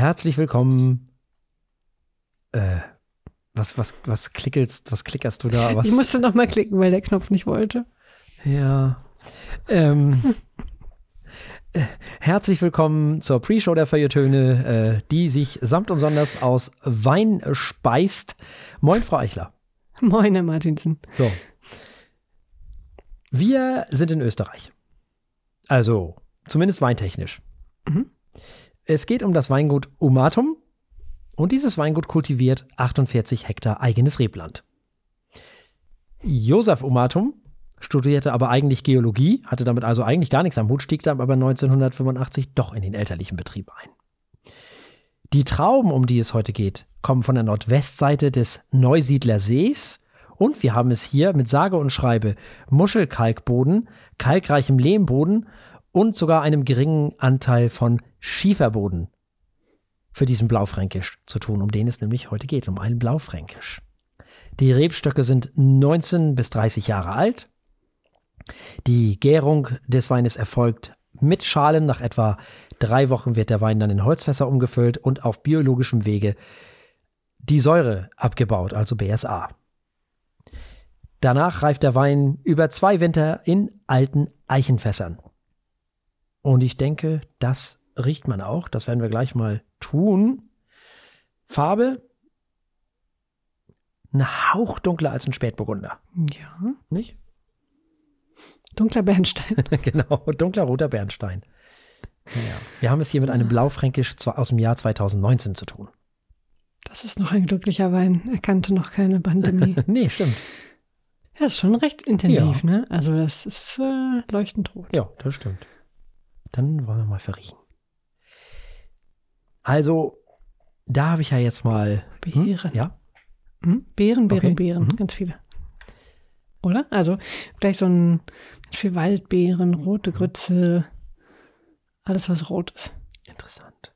Herzlich willkommen. Äh, was, was, was klickelst, was klickerst du da? Was, Ich musste noch mal klicken, weil der Knopf nicht wollte. Ja. Ähm, äh, herzlich willkommen zur Pre-Show der Feuilletöne, äh, die sich samt und sonders aus Wein speist. Moin, Frau Eichler. Moin, Herr Martinsen. So. Wir sind in Österreich. Also, zumindest weintechnisch. Mhm. Es geht um das Weingut Umatum und dieses Weingut kultiviert 48 Hektar eigenes Rebland. Josef Umatum studierte aber eigentlich Geologie, hatte damit also eigentlich gar nichts am Hut, stieg dann aber 1985 doch in den elterlichen Betrieb ein. Die Trauben, um die es heute geht, kommen von der Nordwestseite des Neusiedler Sees und wir haben es hier mit sage und schreibe Muschelkalkboden, kalkreichem Lehmboden und sogar einem geringen Anteil von Schieferboden für diesen Blaufränkisch zu tun, um den es nämlich heute geht, um einen Blaufränkisch. Die Rebstöcke sind 19 bis 30 Jahre alt. Die Gärung des Weines erfolgt mit Schalen. Nach etwa drei Wochen wird der Wein dann in Holzfässer umgefüllt und auf biologischem Wege die Säure abgebaut, also BSA. Danach reift der Wein über zwei Winter in alten Eichenfässern. Und ich denke, das riecht man auch. Das werden wir gleich mal tun. Farbe? Ein Hauch dunkler als ein Spätburgunder. Ja. Nicht? Dunkler Bernstein. genau, dunkler roter Bernstein. Ja. Wir haben es hier mit einem Blaufränkisch aus dem Jahr 2019 zu tun. Das ist noch ein glücklicher Wein. Er kannte noch keine Pandemie. nee, stimmt. Ja, ist schon recht intensiv, Ja. ne? Also das ist äh, leuchtend rot. Ja, das stimmt. Dann wollen wir mal verriechen. Also, da habe ich ja jetzt mal. Hm? Beeren. Ja, Hm? Beeren, Beeren, Okay. Beeren. Mhm. Ganz viele. Oder? Also gleich so ein ganz viel Waldbeeren, rote Grütze, alles was rot ist. interessant.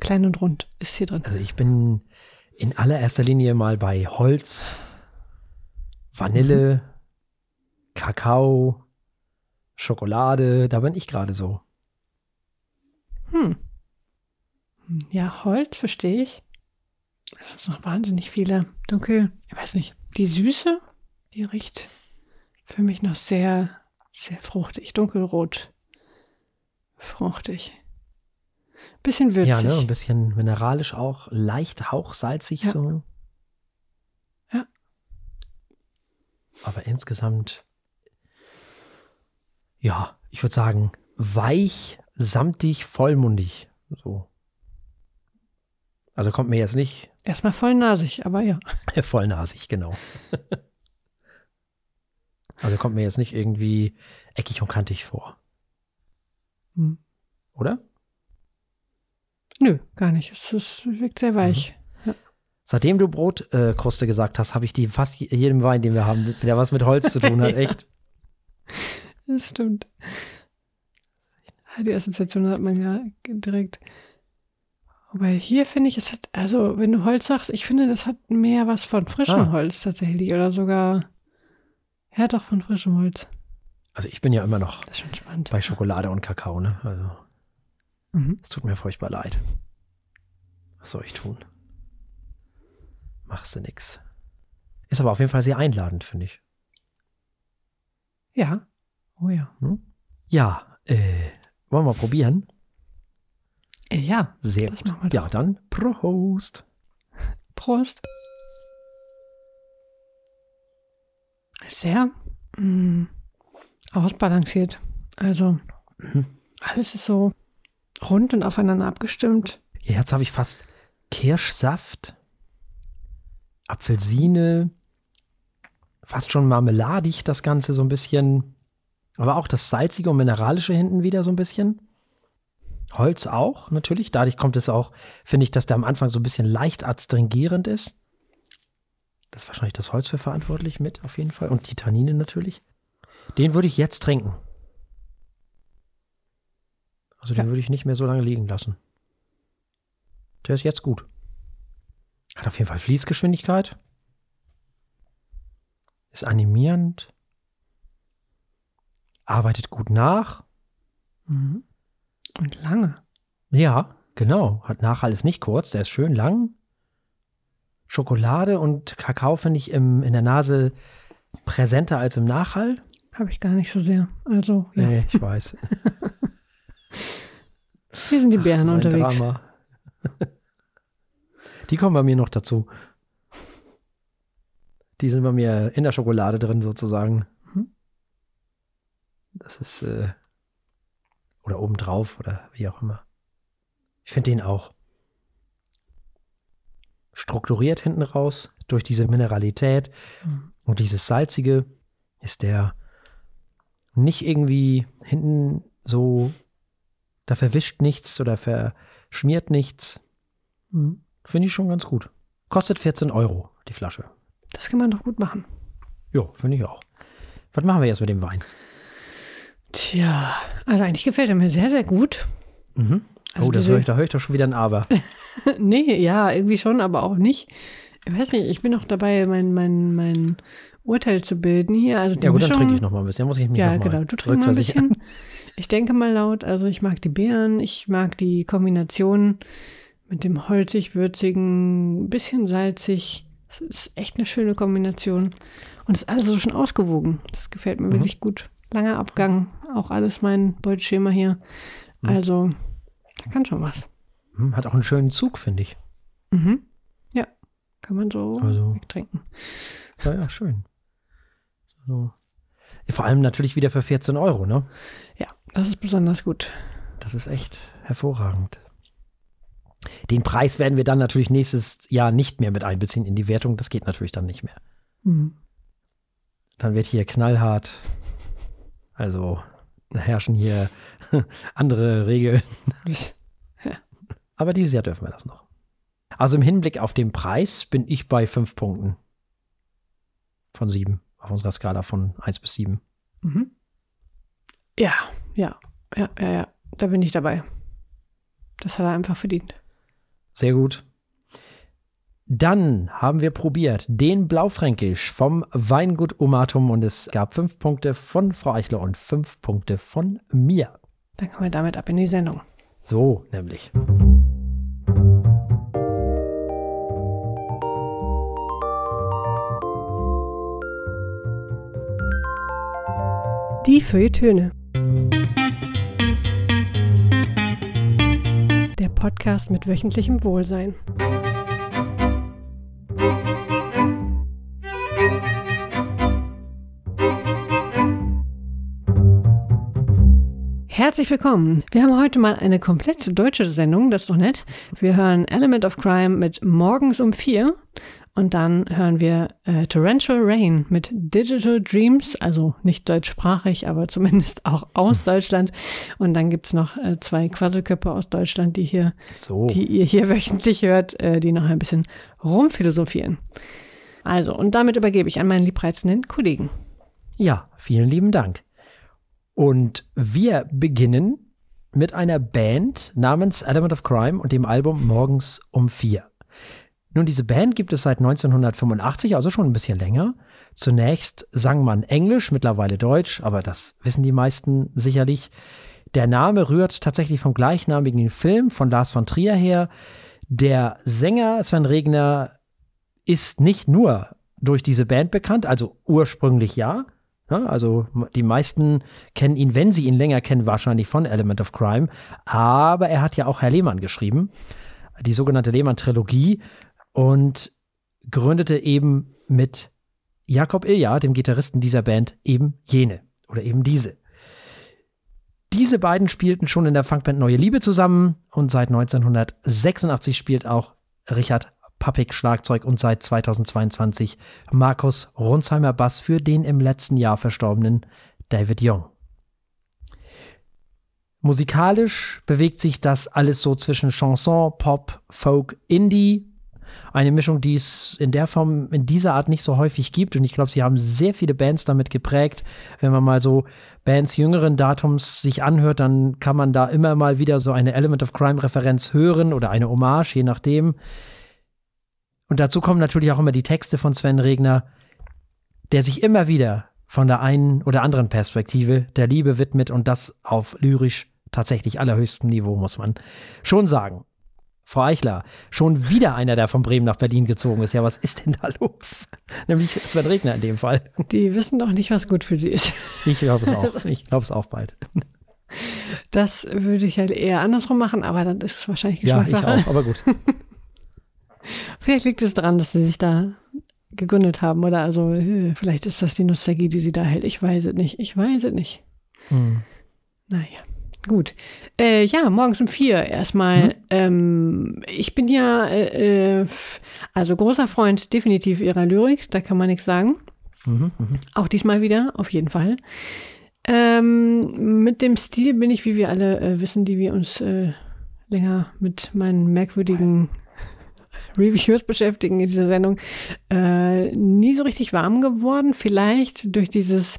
Klein und rund ist hier drin. Also, ich bin in allererster Linie mal bei Holz, Vanille, Kakao, Schokolade. Da bin ich gerade so. Hm. Ja, Holz verstehe ich. Da ist noch wahnsinnig viele dunkel. Ich weiß nicht. Die Süße, die riecht für mich noch sehr, sehr fruchtig. Dunkelrot. Fruchtig. Bisschen würzig. Ja, ne? Ein bisschen mineralisch auch, leicht hauchsalzig Ja. so. Ja. Aber insgesamt, ja, ich würde sagen, weich, samtig, vollmundig. So. Also kommt mir jetzt nicht Erstmal voll nasig, aber ja. vollnasig, genau. also kommt mir jetzt nicht irgendwie eckig und kantig vor. Hm. Oder? Nö, gar nicht. Es, ist, wirkt sehr weich. Seitdem du Brotkruste äh, gesagt hast, habe ich die fast je- jedem Wein, den wir haben, der was mit Holz zu tun hat, echt. Das stimmt. Die Assoziation hat man ja direkt. Wobei hier finde ich, es hat, also wenn du Holz sagst, ich finde, das hat mehr was von frischem Ah. Holz tatsächlich. Oder sogar, ja doch, von frischem Holz. Also ich bin ja immer noch Das ist schon spannend. bei Schokolade und Kakao, ne? Also Mhm. es tut mir furchtbar leid. Was soll ich tun? Machst du nix. Ist aber auf jeden Fall sehr einladend, finde ich. Ja. Oh ja. Ja, äh, wollen wir probieren? Äh, ja. Sehr gut. Ja, dann Prost. Prost. Sehr mh, ausbalanciert. Also Mhm. alles ist so rund und aufeinander abgestimmt. Ja, Jetzt habe ich fast Kirschsaft, Apfelsine, fast schon marmeladig das Ganze so ein bisschen. Aber auch das salzige und mineralische hinten wieder so ein bisschen. Holz auch, natürlich. Dadurch kommt es auch, finde ich, dass der am Anfang so ein bisschen leicht adstringierend ist. Das ist wahrscheinlich das Holz für verantwortlich mit, auf jeden Fall. Und die Tannine natürlich. Den würde ich jetzt trinken. Also den Ja. würde ich nicht mehr so lange liegen lassen. Der ist jetzt gut. Hat auf jeden Fall Fließgeschwindigkeit. Ist animierend. Arbeitet gut nach. Mhm. Und lange. Ja, Genau, hat Nachhall ist nicht kurz, der ist schön lang. Schokolade und Kakao finde ich im, in der Nase präsenter als im Nachhall. Habe ich gar nicht so sehr. Also, ja. Nee, ich weiß. Hier sind die Bären ein unterwegs. Drama. Die kommen bei mir noch dazu. Die sind bei mir in der Schokolade drin sozusagen. Das ist äh, oder obendrauf oder wie auch immer. Ich finde den auch strukturiert hinten raus durch diese Mineralität Mhm. und dieses salzige ist der nicht irgendwie hinten so da verwischt nichts oder verschmiert nichts. Mhm. Finde ich schon ganz gut. Kostet 14 Euro die Flasche. Das kann man doch gut machen. Jo, finde ich auch. Was machen wir jetzt mit dem Wein? Tja, also eigentlich gefällt er mir sehr, sehr gut. Mhm. Also oh, das diese- höre ich, da höre ich doch schon wieder ein Aber. nee, ja, irgendwie schon, aber auch nicht. Ich weiß nicht, ich bin noch dabei, mein, mein, mein Urteil zu bilden hier. Also Ja gut, dann Mischung, trinke ich noch mal ein bisschen. Muss ich mich Ja, noch mal genau. Du trinkst mal ein bisschen. Ich denke mal laut. Also ich mag die Beeren, ich mag die Kombination mit dem holzig-würzigen, bisschen salzig. Es ist echt eine schöne Kombination. Und es ist alles so schon ausgewogen. Das gefällt mir Mhm. wirklich gut. Langer Abgang, auch alles mein Beuteschema hier. Also, da kann schon was. Hm, Hat auch einen schönen Zug, finde ich. Mhm. Ja, kann man so Also- wegtrinken. Ja, ja, schön. So. Vor allem natürlich wieder für 14 Euro, ne? Ja, das ist besonders gut. Das ist echt hervorragend. Den Preis werden wir dann natürlich nächstes Jahr nicht mehr mit einbeziehen in die Wertung. Das geht natürlich dann nicht mehr. Mhm. Dann wird hier knallhart. Also herrschen hier andere Regeln. Aber dieses Jahr dürfen wir das noch. Also im Hinblick auf den Preis bin ich bei fünf Punkten. Von sieben. Auf unserer Skala von eins bis sieben. Mhm. Ja, ja, ja, ja, ja. Da bin ich dabei. Das hat er einfach verdient. Sehr gut. Dann haben wir probiert den Blaufränkisch vom Weingut Umatum und es gab fünf Punkte von Frau Eichler und fünf Punkte von mir. Dann kommen wir damit ab in die Sendung. So nämlich. Die Feuilletöne. Der Podcast mit wöchentlichem Wohlsein. Herzlich willkommen. Wir haben heute mal eine komplett deutsche Sendung, das ist doch nett. Wir hören Element of Crime mit Morgens um vier und dann hören wir äh, Torrential Rain mit Digital Dreams, also nicht deutschsprachig, aber zumindest auch aus Deutschland. Und dann gibt's noch äh, zwei Quasselköpfe aus Deutschland, die hier, So. die ihr hier wöchentlich hört, äh, die noch ein bisschen rumphilosophieren. Also, und damit übergebe ich an meinen liebreizenden Kollegen. Ja, vielen lieben Dank. Und wir beginnen mit einer Band namens Element of Crime und dem Album Morgens um vier. Nun, diese Band gibt es seit 1985, also schon ein bisschen länger. Zunächst sang man Englisch, mittlerweile Deutsch, aber das wissen die meisten sicherlich. Der Name rührt tatsächlich vom gleichnamigen Film von Lars von Trier her. Der Sänger Sven Regner ist nicht nur durch diese Band bekannt, also ursprünglich ja. Also die meisten kennen ihn, wenn sie ihn länger kennen, wahrscheinlich von Element of Crime. Aber er hat ja auch Herr Lehmann geschrieben, die sogenannte Lehmann-Trilogie und gründete eben mit Jakob Ilja, dem Gitarristen dieser Band, eben jene oder eben diese. Diese beiden spielten schon in der Funkband Neue Liebe zusammen und seit 1986 spielt auch Richard Pappig Schlagzeug und seit 2022 Markus Runsheimer Bass für den im letzten Jahr verstorbenen David Young. Musikalisch bewegt sich das alles so zwischen Chanson, Pop, Folk, Indie. Eine Mischung, die es in der Form, in dieser Art nicht so häufig gibt. Und ich glaube, sie haben sehr viele Bands damit geprägt. Wenn man mal so Bands jüngeren Datums sich anhört, dann kann man da immer mal wieder so eine Element of Crime-Referenz hören oder eine Hommage, je nachdem. Und dazu kommen natürlich auch immer die Texte von Sven Regner, der sich immer wieder von der einen oder anderen Perspektive der Liebe widmet und das auf lyrisch tatsächlich allerhöchstem Niveau, muss man schon sagen. Frau Eichler, schon wieder einer, der von Bremen nach Berlin gezogen ist. Ja, was ist denn da los? Nämlich Sven Regner in dem Fall. Die wissen doch nicht, was gut für sie ist. Ich glaube es auch. Ich glaube es auch bald. Das würde ich halt eher andersrum machen, aber das ist wahrscheinlich Ja, ich Geschmackssache. auch, aber gut. Vielleicht liegt es daran, dass sie sich da gegründet haben oder also äh, vielleicht ist das die Nostalgie, die sie da hält. Ich weiß es nicht. Ich weiß es nicht. Hm. Naja, gut. Äh, ja, morgens um vier erstmal. Mhm. Ähm, ich bin ja äh, äh, also großer Freund definitiv ihrer Lyrik, da kann man nichts sagen. Mhm, mhm. Auch diesmal wieder, auf jeden Fall. Ähm, mit dem Stil bin ich, wie wir alle äh, wissen, die wir uns äh, länger mit meinen merkwürdigen Reviews beschäftigen in dieser Sendung, äh, nie so richtig warm geworden. Vielleicht durch dieses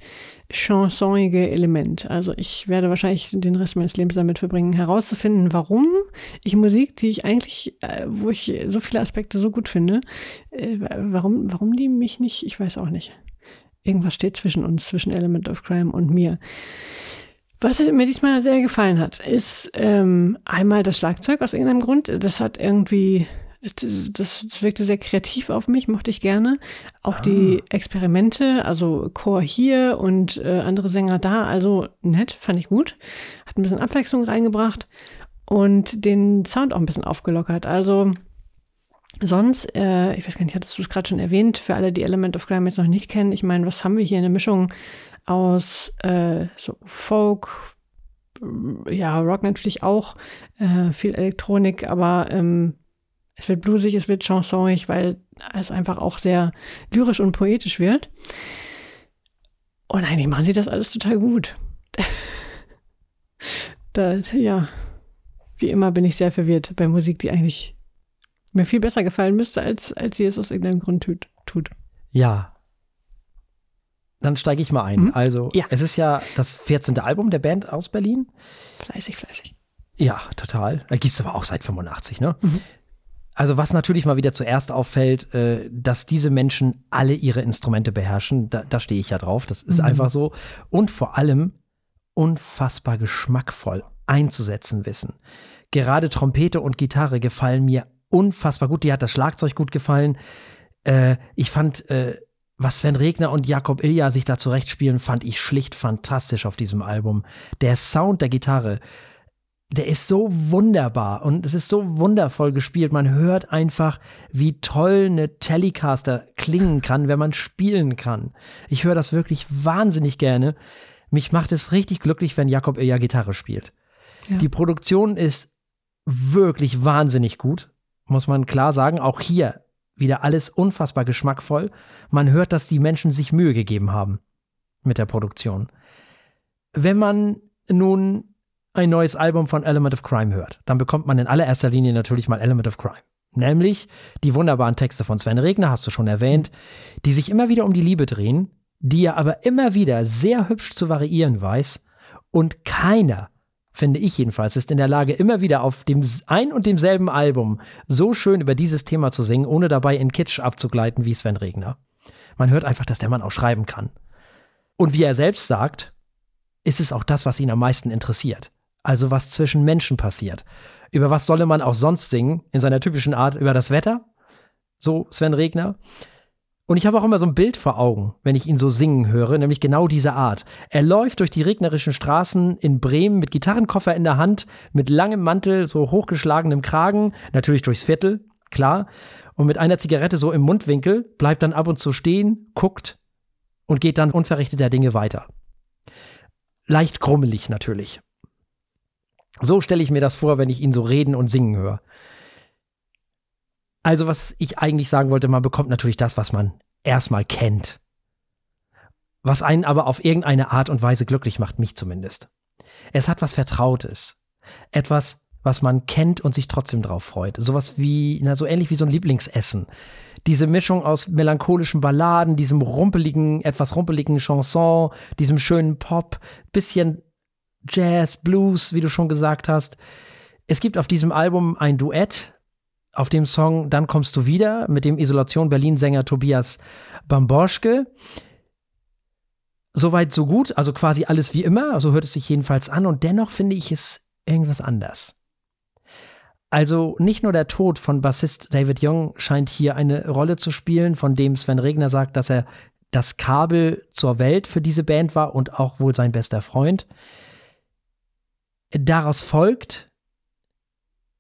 chansonige Element. Also ich werde wahrscheinlich den Rest meines Lebens damit verbringen, herauszufinden, warum ich Musik, die ich eigentlich, äh, wo ich so viele Aspekte so gut finde, äh, warum, warum die mich nicht, ich weiß auch nicht. Irgendwas steht zwischen uns, zwischen Element of Crime und mir. Was mir diesmal sehr gefallen hat, ist ähm, einmal das Schlagzeug aus irgendeinem Grund. Das hat irgendwie, das, das wirkte sehr kreativ auf mich, mochte ich gerne. Auch die Experimente, also Chor hier und äh, andere Sänger da, also nett, fand ich gut. Hat ein bisschen Abwechslung reingebracht und den Sound auch ein bisschen aufgelockert. Also Sonst, äh, ich weiß gar nicht, hattest du es gerade schon erwähnt, für alle, die Element of Crime jetzt noch nicht kennen, ich meine, was haben wir hier? Eine Mischung aus äh, so Folk, ja, Rock natürlich auch, äh, viel Elektronik, aber ähm, es wird bluesig, es wird chansonig, weil es einfach auch sehr lyrisch und poetisch wird. Und eigentlich machen sie das alles total gut. da, ja, wie immer bin ich sehr verwirrt bei Musik, die eigentlich mir viel besser gefallen müsste, als, als sie es aus irgendeinem Grund tut. tut. Ja. Dann steige ich mal ein. Mhm. Also, Ja. es ist ja das 14. Album der Band aus Berlin. Fleißig, fleißig. Ja, total. Gibt es aber auch seit 85, ne? Mhm. Also, was natürlich mal wieder zuerst auffällt, äh, dass diese Menschen alle ihre Instrumente beherrschen. Da, da stehe ich ja drauf. Das ist Mhm. einfach so. Und vor allem unfassbar geschmackvoll einzusetzen wissen. Gerade Trompete und Gitarre gefallen mir unfassbar gut. Dir hat das Schlagzeug gut gefallen. Äh, ich fand, äh, was Sven Regner und Jakob Ilja sich da zurechtspielen, fand ich schlicht fantastisch auf diesem Album. Der Sound der Gitarre, der ist so wunderbar und es ist so wundervoll gespielt. Man hört einfach, wie toll eine Telecaster klingen kann, wenn man spielen kann. Ich höre das wirklich wahnsinnig gerne. Mich macht es richtig glücklich, wenn Jakob Ilja Gitarre spielt. Ja. Die Produktion ist wirklich wahnsinnig gut, muss man klar sagen. Auch hier wieder alles unfassbar geschmackvoll. Man hört, dass die Menschen sich Mühe gegeben haben mit der Produktion. Wenn man nun ein neues Album von Element of Crime hört, dann bekommt man in allererster Linie natürlich mal Element of Crime. Nämlich die wunderbaren Texte von Sven Regner, hast du schon erwähnt, die sich immer wieder um die Liebe drehen, die er aber immer wieder sehr hübsch zu variieren weiß und keiner, finde ich jedenfalls, ist in der Lage, immer wieder auf dem ein und demselben Album so schön über dieses Thema zu singen, ohne dabei in Kitsch abzugleiten wie Sven Regner. Man hört einfach, dass der Mann auch schreiben kann. Und wie er selbst sagt, ist es auch das, was ihn am meisten interessiert. Also was zwischen Menschen passiert. Über was solle man auch sonst singen, in seiner typischen Art, über das Wetter? So Sven Regner. Und ich habe auch immer so ein Bild vor Augen, wenn ich ihn so singen höre, nämlich genau diese Art. Er läuft durch die regnerischen Straßen in Bremen mit Gitarrenkoffer in der Hand, mit langem Mantel, so hochgeschlagenem Kragen, natürlich durchs Viertel, klar, und mit einer Zigarette so im Mundwinkel, bleibt dann ab und zu stehen, guckt und geht dann unverrichteter Dinge weiter. Leicht grummelig natürlich. So stelle ich mir das vor, wenn ich ihn so reden und singen höre. Also, was ich eigentlich sagen wollte, man bekommt natürlich das, was man erstmal kennt. Was einen aber auf irgendeine Art und Weise glücklich macht, mich zumindest. Es hat was Vertrautes. Etwas, was man kennt und sich trotzdem drauf freut. Sowas wie, na, so ähnlich wie so ein Lieblingsessen. Diese Mischung aus melancholischen Balladen, diesem rumpeligen, etwas rumpeligen Chanson, diesem schönen Pop, bisschen Jazz, Blues, wie du schon gesagt hast. Es gibt auf diesem Album ein Duett auf dem Song Dann kommst du wieder mit dem Isolation Berlin-Sänger Tobias Bamborschke. Soweit, so gut, also quasi alles wie immer, so hört es sich jedenfalls an und dennoch finde ich es irgendwas anders. Also nicht nur der Tod von Bassist David Young scheint hier eine Rolle zu spielen, von dem Sven Regner sagt, dass er das Kabel zur Welt für diese Band war und auch wohl sein bester Freund. Daraus folgt,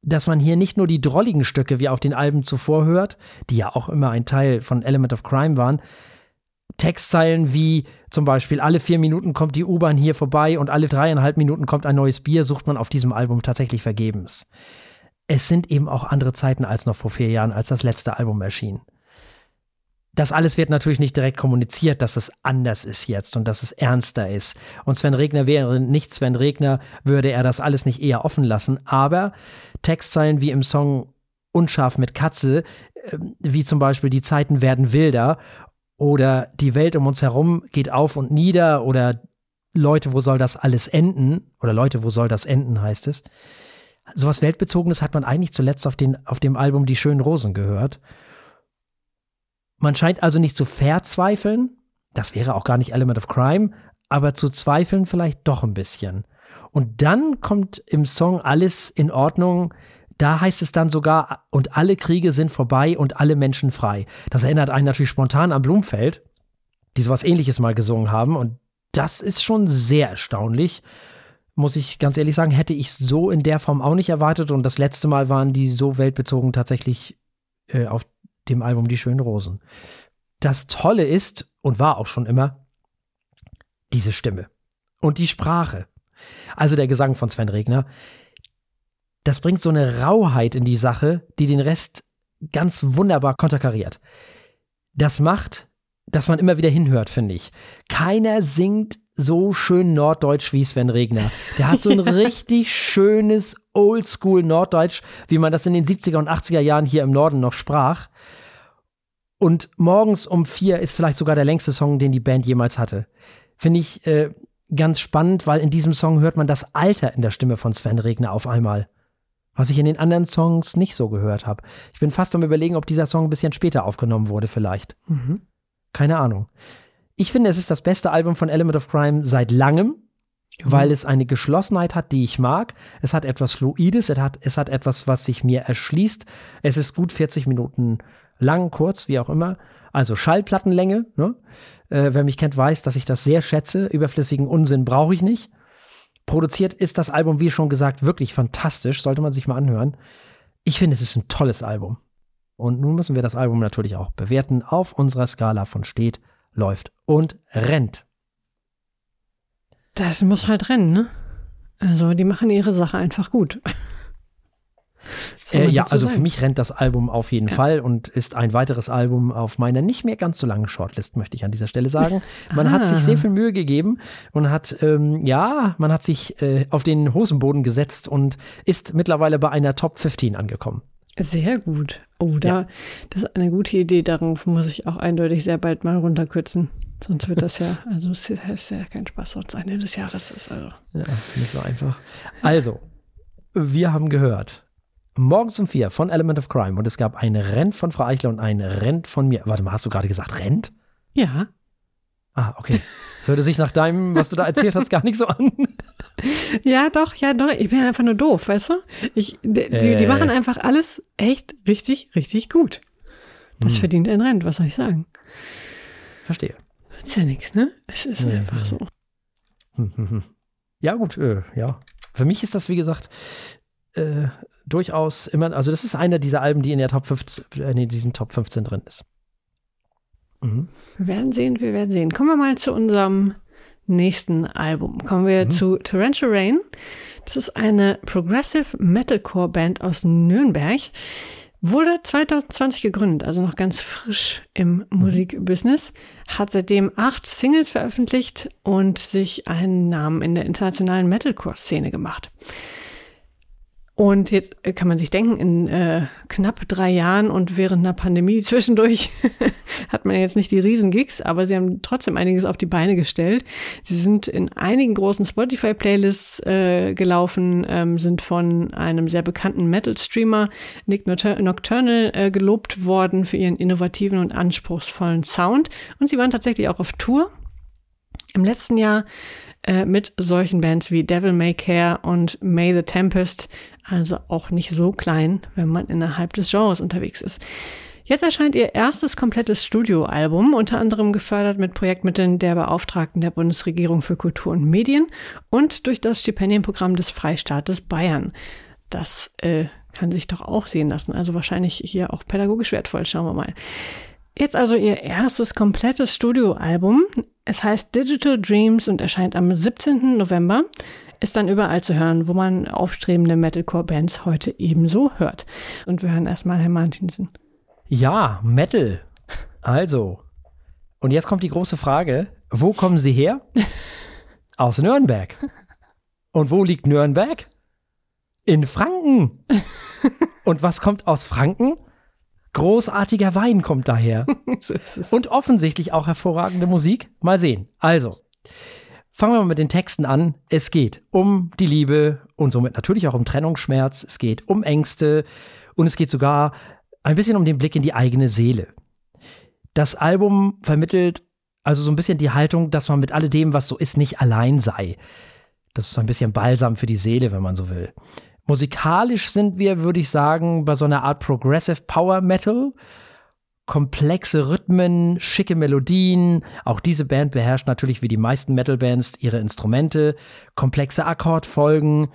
dass man hier nicht nur die drolligen Stücke wie auf den Alben zuvor hört, die ja auch immer ein Teil von Element of Crime waren, Textzeilen wie zum Beispiel alle vier Minuten kommt die U-Bahn hier vorbei und alle dreieinhalb Minuten kommt ein neues Bier, sucht man auf diesem Album tatsächlich vergebens. Es sind eben auch andere Zeiten als noch vor vier Jahren, als das letzte Album erschien das alles wird natürlich nicht direkt kommuniziert, dass es anders ist jetzt und dass es ernster ist. Und Sven Regner wäre nicht Sven Regner, würde er das alles nicht eher offen lassen. Aber Textzeilen wie im Song Unscharf mit Katze, ähm, wie zum Beispiel Die Zeiten werden wilder oder Die Welt um uns herum geht auf und nieder oder Leute, wo soll das alles enden? Oder Leute, wo soll das enden, heißt es. Sowas Weltbezogenes hat man eigentlich zuletzt auf, den, auf dem Album Die schönen Rosen gehört. Man scheint also nicht zu verzweifeln, das wäre auch gar nicht Element of Crime, aber zu zweifeln vielleicht doch ein bisschen. Und dann kommt im Song alles in Ordnung. Da heißt es dann sogar, und alle Kriege sind vorbei und alle Menschen frei. Das erinnert einen natürlich spontan an Blumfeld, die sowas ähnliches mal gesungen haben. Und das ist schon sehr erstaunlich. Muss ich ganz ehrlich sagen, hätte ich so in der Form auch nicht erwartet. Und das letzte Mal waren die so weltbezogen tatsächlich äh, auf dem Album Die schönen Rosen. Das Tolle ist und war auch schon immer diese Stimme und die Sprache. Also der Gesang von Sven Regner. Das bringt so eine Rauheit in die Sache, die den Rest ganz wunderbar konterkariert. Das macht, dass man immer wieder hinhört, finde ich. Keiner singt so schön Norddeutsch wie Sven Regner. Der hat so ein richtig schönes Oldschool Norddeutsch, wie man das in den 70er und 80er Jahren hier im Norden noch sprach. Und morgens um vier ist vielleicht sogar der längste Song, den die Band jemals hatte. Finde ich äh, ganz spannend, weil in diesem Song hört man das Alter in der Stimme von Sven Regner auf einmal. Was ich in den anderen Songs nicht so gehört habe. Ich bin fast am überlegen, ob dieser Song ein bisschen später aufgenommen wurde, vielleicht. Mhm. Keine Ahnung. Ich finde, es ist das beste Album von Element of Crime seit langem weil es eine Geschlossenheit hat, die ich mag. Es hat etwas Fluides, es hat, es hat etwas, was sich mir erschließt. Es ist gut 40 Minuten lang, kurz, wie auch immer. Also Schallplattenlänge. Ne? Äh, wer mich kennt, weiß, dass ich das sehr schätze. Überflüssigen Unsinn brauche ich nicht. Produziert ist das Album, wie schon gesagt, wirklich fantastisch. Sollte man sich mal anhören. Ich finde, es ist ein tolles Album. Und nun müssen wir das Album natürlich auch bewerten auf unserer Skala von steht, läuft und rennt. Das muss halt rennen, ne? Also die machen ihre Sache einfach gut. Äh, ja, also sein. für mich rennt das Album auf jeden ja. Fall und ist ein weiteres Album auf meiner nicht mehr ganz so langen Shortlist, möchte ich an dieser Stelle sagen. Man ah. hat sich sehr viel Mühe gegeben und hat, ähm, ja, man hat sich äh, auf den Hosenboden gesetzt und ist mittlerweile bei einer Top 15 angekommen. Sehr gut. Oh, da, ja. das ist eine gute Idee. Darauf muss ich auch eindeutig sehr bald mal runterkürzen. Sonst wird das ja, also es ist ja kein Spaß, sonst Ende des Jahres ist. Also. Ja, nicht so einfach. Also, wir haben gehört, morgens um vier von Element of Crime und es gab ein Rent von Frau Eichler und ein Rent von mir. Warte mal, hast du gerade gesagt Rent? Ja. Ah, okay. Das hörte sich nach deinem, was du da erzählt hast, gar nicht so an. Ja, doch, ja, doch. Ich bin einfach nur doof, weißt du? Ich, die, äh. die machen einfach alles echt richtig, richtig gut. Das hm. verdient ein Rent, was soll ich sagen? Verstehe. Ist ja nichts, ne? Es ist ja, einfach so. Ja, gut, äh, ja. Für mich ist das, wie gesagt, äh, durchaus immer, also das ist einer dieser Alben, die in der Top 15, äh, in diesen Top 15 drin ist. Mhm. Wir werden sehen, wir werden sehen. Kommen wir mal zu unserem nächsten Album. Kommen wir mhm. zu Torrential Rain. Das ist eine Progressive Metalcore Band aus Nürnberg. Wurde 2020 gegründet, also noch ganz frisch im mhm. Musikbusiness, hat seitdem acht Singles veröffentlicht und sich einen Namen in der internationalen Metalcore-Szene gemacht. Und jetzt äh, kann man sich denken, in äh, knapp drei Jahren und während einer Pandemie zwischendurch hat man jetzt nicht die Riesengigs, aber sie haben trotzdem einiges auf die Beine gestellt. Sie sind in einigen großen Spotify-Playlists äh, gelaufen, ähm, sind von einem sehr bekannten Metal-Streamer Nick Nocturnal äh, gelobt worden für ihren innovativen und anspruchsvollen Sound. Und sie waren tatsächlich auch auf Tour Im letzten Jahr äh, mit solchen Bands wie Devil May Care und May the Tempest, also auch nicht so klein, wenn man innerhalb des Genres unterwegs ist. Jetzt erscheint ihr erstes komplettes Studioalbum, unter anderem gefördert mit Projektmitteln der Beauftragten der Bundesregierung für Kultur und Medien und durch das Stipendienprogramm des Freistaates Bayern. Das äh, kann sich doch auch sehen lassen, also wahrscheinlich hier auch pädagogisch wertvoll. Schauen wir mal. Jetzt also ihr erstes komplettes Studioalbum. Es heißt Digital Dreams und erscheint am 17. November. Ist dann überall zu hören, wo man aufstrebende Metalcore-Bands heute ebenso hört. Und wir hören erstmal Herrn Martinsen. Ja, Metal. Also. Und jetzt kommt die große Frage: Wo kommen Sie her? Aus Nürnberg. Und wo liegt Nürnberg? In Franken. Und was kommt aus Franken? Großartiger Wein kommt daher. Und offensichtlich auch hervorragende Musik. Mal sehen. Also, fangen wir mal mit den Texten an. Es geht um die Liebe und somit natürlich auch um Trennungsschmerz. Es geht um Ängste und es geht sogar ein bisschen um den Blick in die eigene Seele. Das Album vermittelt also so ein bisschen die Haltung, dass man mit alledem, was so ist, nicht allein sei. Das ist so ein bisschen Balsam für die Seele, wenn man so will. Musikalisch sind wir, würde ich sagen, bei so einer Art Progressive Power Metal. Komplexe Rhythmen, schicke Melodien. Auch diese Band beherrscht natürlich wie die meisten Metal-Bands ihre Instrumente. Komplexe Akkordfolgen.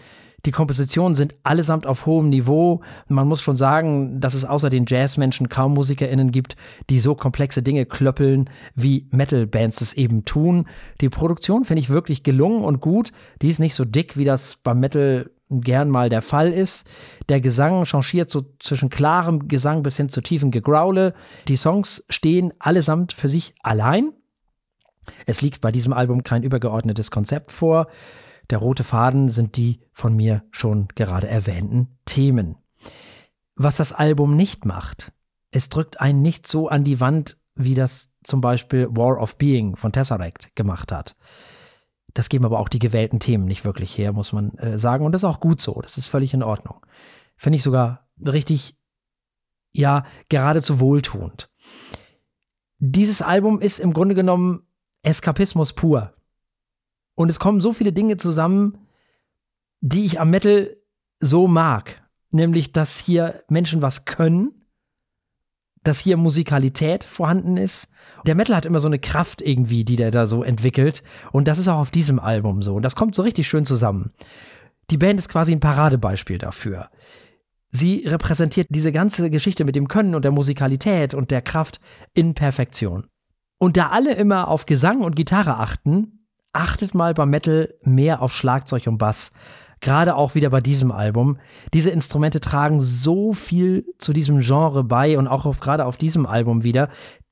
Die Kompositionen sind allesamt auf hohem Niveau. Man muss schon sagen, dass es außer den Jazzmenschen kaum MusikerInnen gibt, die so komplexe Dinge klöppeln, wie Metal-Bands es eben tun. Die Produktion finde ich wirklich gelungen und gut. Die ist nicht so dick, wie das beim Metal gern mal der Fall ist. Der Gesang changiert so zwischen klarem Gesang bis hin zu tiefem Gegraule. Die Songs stehen allesamt für sich allein. Es liegt bei diesem Album kein übergeordnetes Konzept vor. Der rote Faden sind die von mir schon gerade erwähnten Themen. Was das Album nicht macht, es drückt einen nicht so an die Wand, wie das zum Beispiel War of Being von Tesseract gemacht hat. Das geben aber auch die gewählten Themen nicht wirklich her, muss man äh, sagen. Und das ist auch gut so. Das ist völlig in Ordnung. Finde ich sogar richtig, ja, geradezu wohltuend. Dieses Album ist im Grunde genommen Eskapismus pur. Und es kommen so viele Dinge zusammen, die ich am Metal so mag. Nämlich, dass hier Menschen was können, dass hier Musikalität vorhanden ist. Der Metal hat immer so eine Kraft irgendwie, die der da so entwickelt. Und das ist auch auf diesem Album so. Und das kommt so richtig schön zusammen. Die Band ist quasi ein Paradebeispiel dafür. Sie repräsentiert diese ganze Geschichte mit dem Können und der Musikalität und der Kraft in Perfektion. Und da alle immer auf Gesang und Gitarre achten, achtet mal beim Metal mehr auf Schlagzeug und Bass. Gerade auch wieder bei diesem Album. Diese Instrumente tragen so viel zu diesem Genre bei und auch auf, gerade auf diesem Album wieder.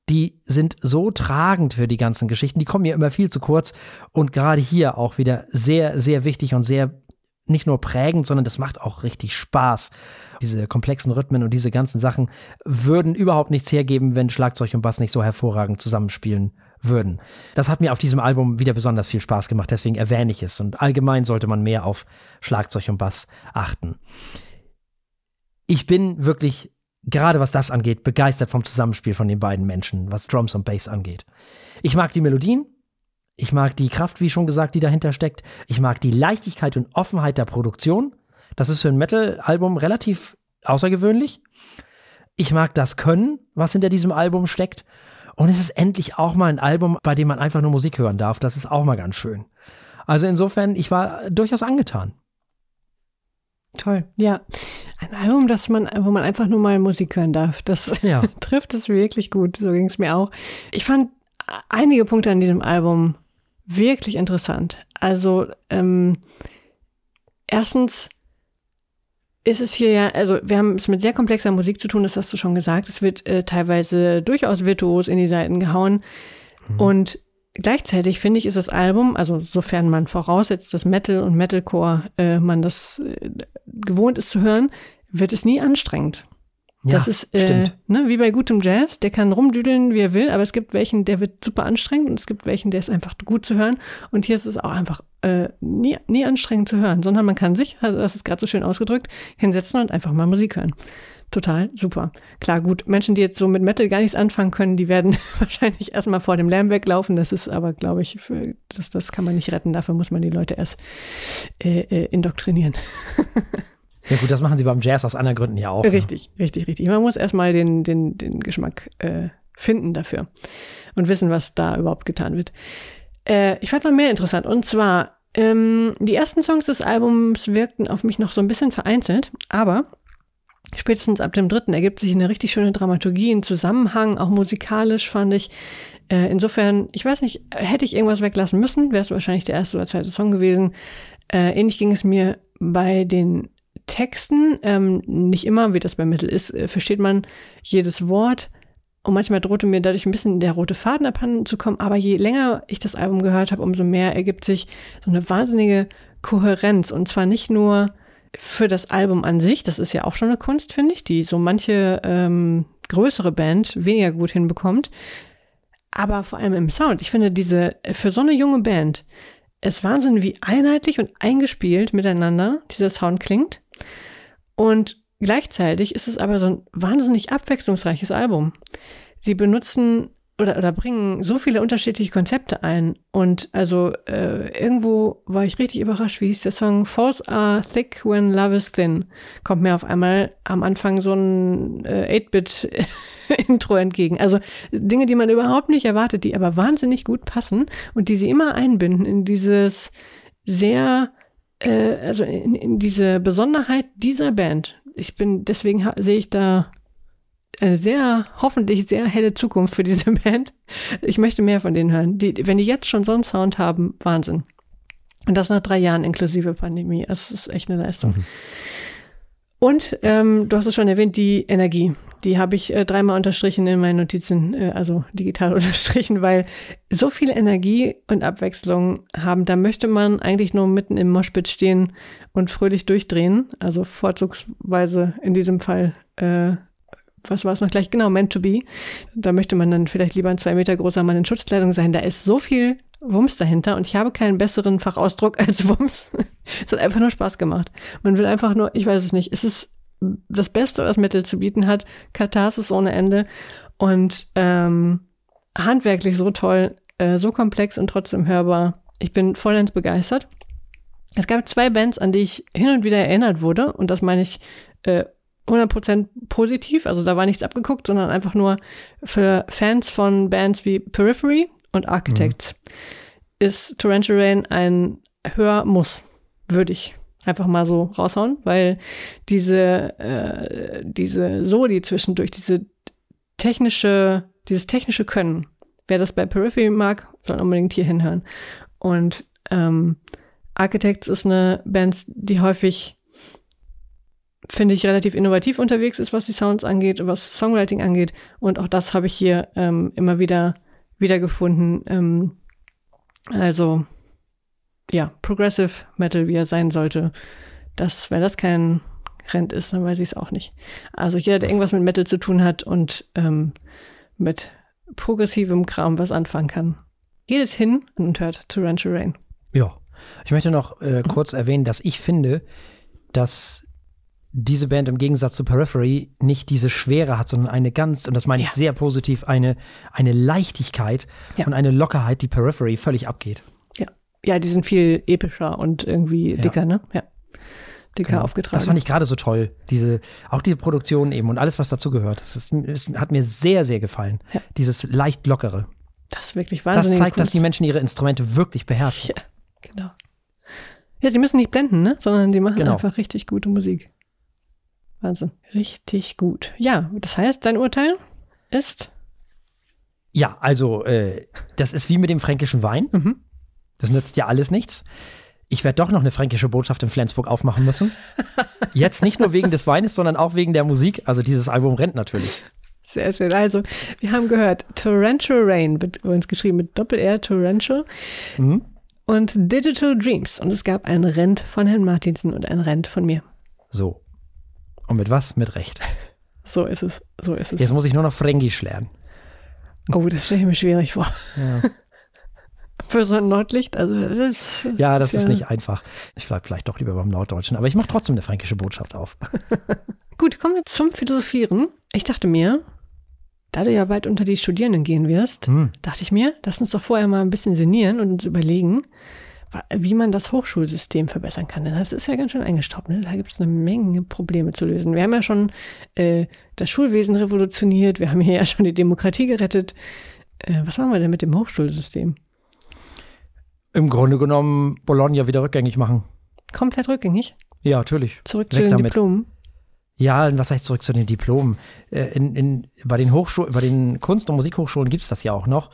Die sind so tragend für die ganzen Geschichten. Die kommen mir immer viel zu kurz und gerade hier auch wieder sehr, sehr wichtig und sehr nicht nur prägend, sondern das macht auch richtig Spaß. Diese komplexen Rhythmen und diese ganzen Sachen würden überhaupt nichts hergeben, wenn Schlagzeug und Bass nicht so hervorragend zusammenspielen würden. Das hat mir auf diesem Album wieder besonders viel Spaß gemacht, deswegen erwähne ich es. Und allgemein sollte man mehr auf Schlagzeug und Bass achten. Ich bin wirklich, gerade was das angeht, begeistert vom Zusammenspiel von den beiden Menschen, was Drums und Bass angeht. Ich mag die Melodien, ich mag die Kraft, wie schon gesagt, die dahinter steckt. Ich mag die Leichtigkeit und Offenheit der Produktion. Das ist für ein Metal-Album relativ außergewöhnlich. Ich mag das Können, was hinter diesem Album steckt. Und es ist endlich auch mal ein Album, bei dem man einfach nur Musik hören darf. Das ist auch mal ganz schön. Also insofern, ich war durchaus angetan. Toll, ja. Ein Album, das man, wo man einfach nur mal Musik hören darf. Das ja. trifft es wirklich gut. So ging es mir auch. Ich fand einige Punkte an diesem Album wirklich interessant. Also ähm, erstens ist es hier ja, also wir haben es mit sehr komplexer Musik zu tun, das hast du schon gesagt. Es wird äh, teilweise durchaus virtuos in die Seiten gehauen. Mhm. Und gleichzeitig finde ich, ist das Album, also sofern man voraussetzt, dass Metal und Metalcore äh, man das äh, gewohnt ist zu hören, wird es nie anstrengend. Ja, das ist äh, ne, wie bei gutem Jazz, der kann rumdüdeln, wie er will, aber es gibt welchen, der wird super anstrengend und es gibt welchen, der ist einfach gut zu hören. Und hier ist es auch einfach äh, nie, nie anstrengend zu hören, sondern man kann sich, also das ist gerade so schön ausgedrückt, hinsetzen und einfach mal Musik hören. total super. Klar, gut, Menschen, die jetzt so mit Metal gar nichts anfangen können, die werden wahrscheinlich erstmal vor dem Lärm weglaufen. Das ist aber, glaube ich, für, das, das kann man nicht retten. Dafür muss man die Leute erst äh, äh, indoktrinieren. Ja gut, das machen sie beim Jazz aus anderen Gründen ja auch. ne? Richtig, richtig, richtig. Man muss erstmal den, den, den Geschmack äh, finden dafür und wissen, was da überhaupt getan wird. Äh, ich fand noch mehr interessant und zwar, ähm, die ersten Songs des Albums wirkten auf mich noch so ein bisschen vereinzelt, aber spätestens ab dem dritten ergibt sich eine richtig schöne Dramaturgie, ein Zusammenhang, auch musikalisch fand ich. Äh, insofern, ich weiß nicht, hätte ich irgendwas weglassen müssen, wäre es wahrscheinlich der erste oder zweite Song gewesen. Äh, ähnlich ging es mir bei den Texten. Ähm, nicht immer, wie das bei Mittel ist, äh, versteht man jedes Wort. Und manchmal drohte mir dadurch ein bisschen der rote Faden abhanden zu kommen. Aber je länger ich das Album gehört habe, umso mehr ergibt sich so eine wahnsinnige Kohärenz. Und zwar nicht nur für das Album an sich, das ist ja auch schon eine Kunst, finde ich, die so manche ähm, größere Band weniger gut hinbekommt, aber vor allem im Sound. Ich finde diese, für so eine junge Band, es Wahnsinn, wie einheitlich und eingespielt miteinander dieser Sound klingt. Und gleichzeitig ist es aber so ein wahnsinnig abwechslungsreiches Album. Sie benutzen oder, oder bringen so viele unterschiedliche Konzepte ein. Und also äh, irgendwo war ich richtig überrascht, wie hieß der Song Falls are thick when love is thin. Kommt mir auf einmal am Anfang so ein äh, 8-Bit-Intro entgegen. Also Dinge, die man überhaupt nicht erwartet, die aber wahnsinnig gut passen und die sie immer einbinden in dieses sehr, äh, also in, in diese Besonderheit dieser Band. Ich bin, deswegen sehe ich da eine sehr, hoffentlich sehr helle Zukunft für diese Band. Ich möchte mehr von denen hören. Die, wenn die jetzt schon so einen Sound haben, Wahnsinn. Und das nach drei Jahren inklusive Pandemie. Das ist echt eine Leistung. Und ähm, du hast es schon erwähnt, die Energie. Die habe ich äh, dreimal unterstrichen in meinen Notizen, äh, also digital unterstrichen, weil so viel Energie und Abwechslung haben, da möchte man eigentlich nur mitten im Moshpit stehen und fröhlich durchdrehen. Also vorzugsweise in diesem Fall äh, was war es noch gleich? Genau, meant to be. Da möchte man dann vielleicht lieber ein zwei Meter großer Mann in Schutzkleidung sein. Da ist so viel Wumms dahinter und ich habe keinen besseren Fachausdruck als Wumms. es hat einfach nur Spaß gemacht. Man will einfach nur, ich weiß es nicht, es ist das Beste, was Metal zu bieten hat. Katharsis ohne Ende und ähm, handwerklich so toll, äh, so komplex und trotzdem hörbar. Ich bin vollends begeistert. Es gab zwei Bands, an die ich hin und wieder erinnert wurde und das meine ich äh, 100% positiv, also da war nichts abgeguckt, sondern einfach nur für Fans von Bands wie Periphery und Architects ist Torrential Rain ein Hörmuss, würde ich einfach mal so raushauen, weil diese, äh, diese Soli zwischendurch, diese technische, dieses technische Können, wer das bei Periphery mag, soll unbedingt hier hinhören. Und ähm, Architects ist eine Band, die häufig finde ich, relativ innovativ unterwegs ist, was die Sounds angeht, was Songwriting angeht. Und auch das habe ich hier ähm, immer wieder wiedergefunden. Ähm, also, ja, Progressive Metal, wie er sein sollte. Das, wenn das kein Rent ist, dann weiß ich es auch nicht. Also jeder, der irgendwas mit Metal zu tun hat und ähm, mit progressivem Kram was anfangen kann, geht es hin und hört Torrential Rain. Ja. Ich möchte noch äh, kurz erwähnen, dass ich finde, dass diese Band im Gegensatz zu Periphery nicht diese Schwere hat, sondern eine ganz, und das meine ich Ja. sehr positiv, eine, eine Leichtigkeit Ja. und eine Lockerheit, die Periphery völlig abgeht. Ja, ja, die sind viel epischer und irgendwie Ja. dicker, ne? Ja. Dicker Genau. aufgetragen. Das fand ich gerade so toll. Diese, auch die Produktion eben und alles, was dazu gehört. Das, ist, das hat mir sehr, sehr gefallen. Dieses leicht lockere. Das ist wirklich Das wahnsinnig. zeigt, dass die Menschen ihre Instrumente wirklich beherrschen. Ja, genau. Ja, sie müssen nicht blenden, ne? Sondern die machen Genau. einfach richtig gute Musik. Wahnsinn. Richtig gut. Ja, das heißt, dein Urteil ist. Ja, also äh, das ist wie mit dem fränkischen Wein. Mhm. Das nützt ja alles nichts. Ich werde doch noch eine fränkische Botschaft in Flensburg aufmachen müssen. Jetzt nicht nur wegen des Weines, sondern auch wegen der Musik. Also dieses Album rennt natürlich. Sehr schön. Also, wir haben gehört, Torrential Rain, wird übrigens geschrieben mit Doppel-R, Torrential. Mhm. Und Digital Dreams. Und es gab ein Rent von Herrn Martinsen und ein Rent von mir. So. Und mit was? Mit Recht. So ist es. So ist es. Jetzt muss ich nur noch Fränkisch lernen. Oh, das stelle ich mir schwierig vor. Ja, Für so ein Nordlicht, also das. ja das ist nicht einfach. Ich bleibe vielleicht doch lieber beim Norddeutschen, aber ich mache trotzdem eine fränkische Botschaft auf. Gut, kommen wir zum Philosophieren. Ich dachte mir, da du ja bald unter die Studierenden gehen wirst, Hm. dachte ich mir, lass uns doch vorher mal ein bisschen sinnieren und uns überlegen, wie man das Hochschulsystem verbessern kann. Denn das ist ja ganz schön eingestaubt. Ne? Da gibt es eine Menge Probleme zu lösen. Wir haben ja schon äh, das Schulwesen revolutioniert, wir haben hier ja schon die Demokratie gerettet. Äh, was machen wir denn mit dem Hochschulsystem? Im Grunde genommen Bologna wieder rückgängig machen. Komplett rückgängig? Ja, natürlich. Zurück Weg zu den damit. Diplomen? Ja, was heißt zurück zu den Diplomen? Äh, In, in, bei den Hochschulen, bei den Kunst- und Musikhochschulen gibt es das ja auch noch.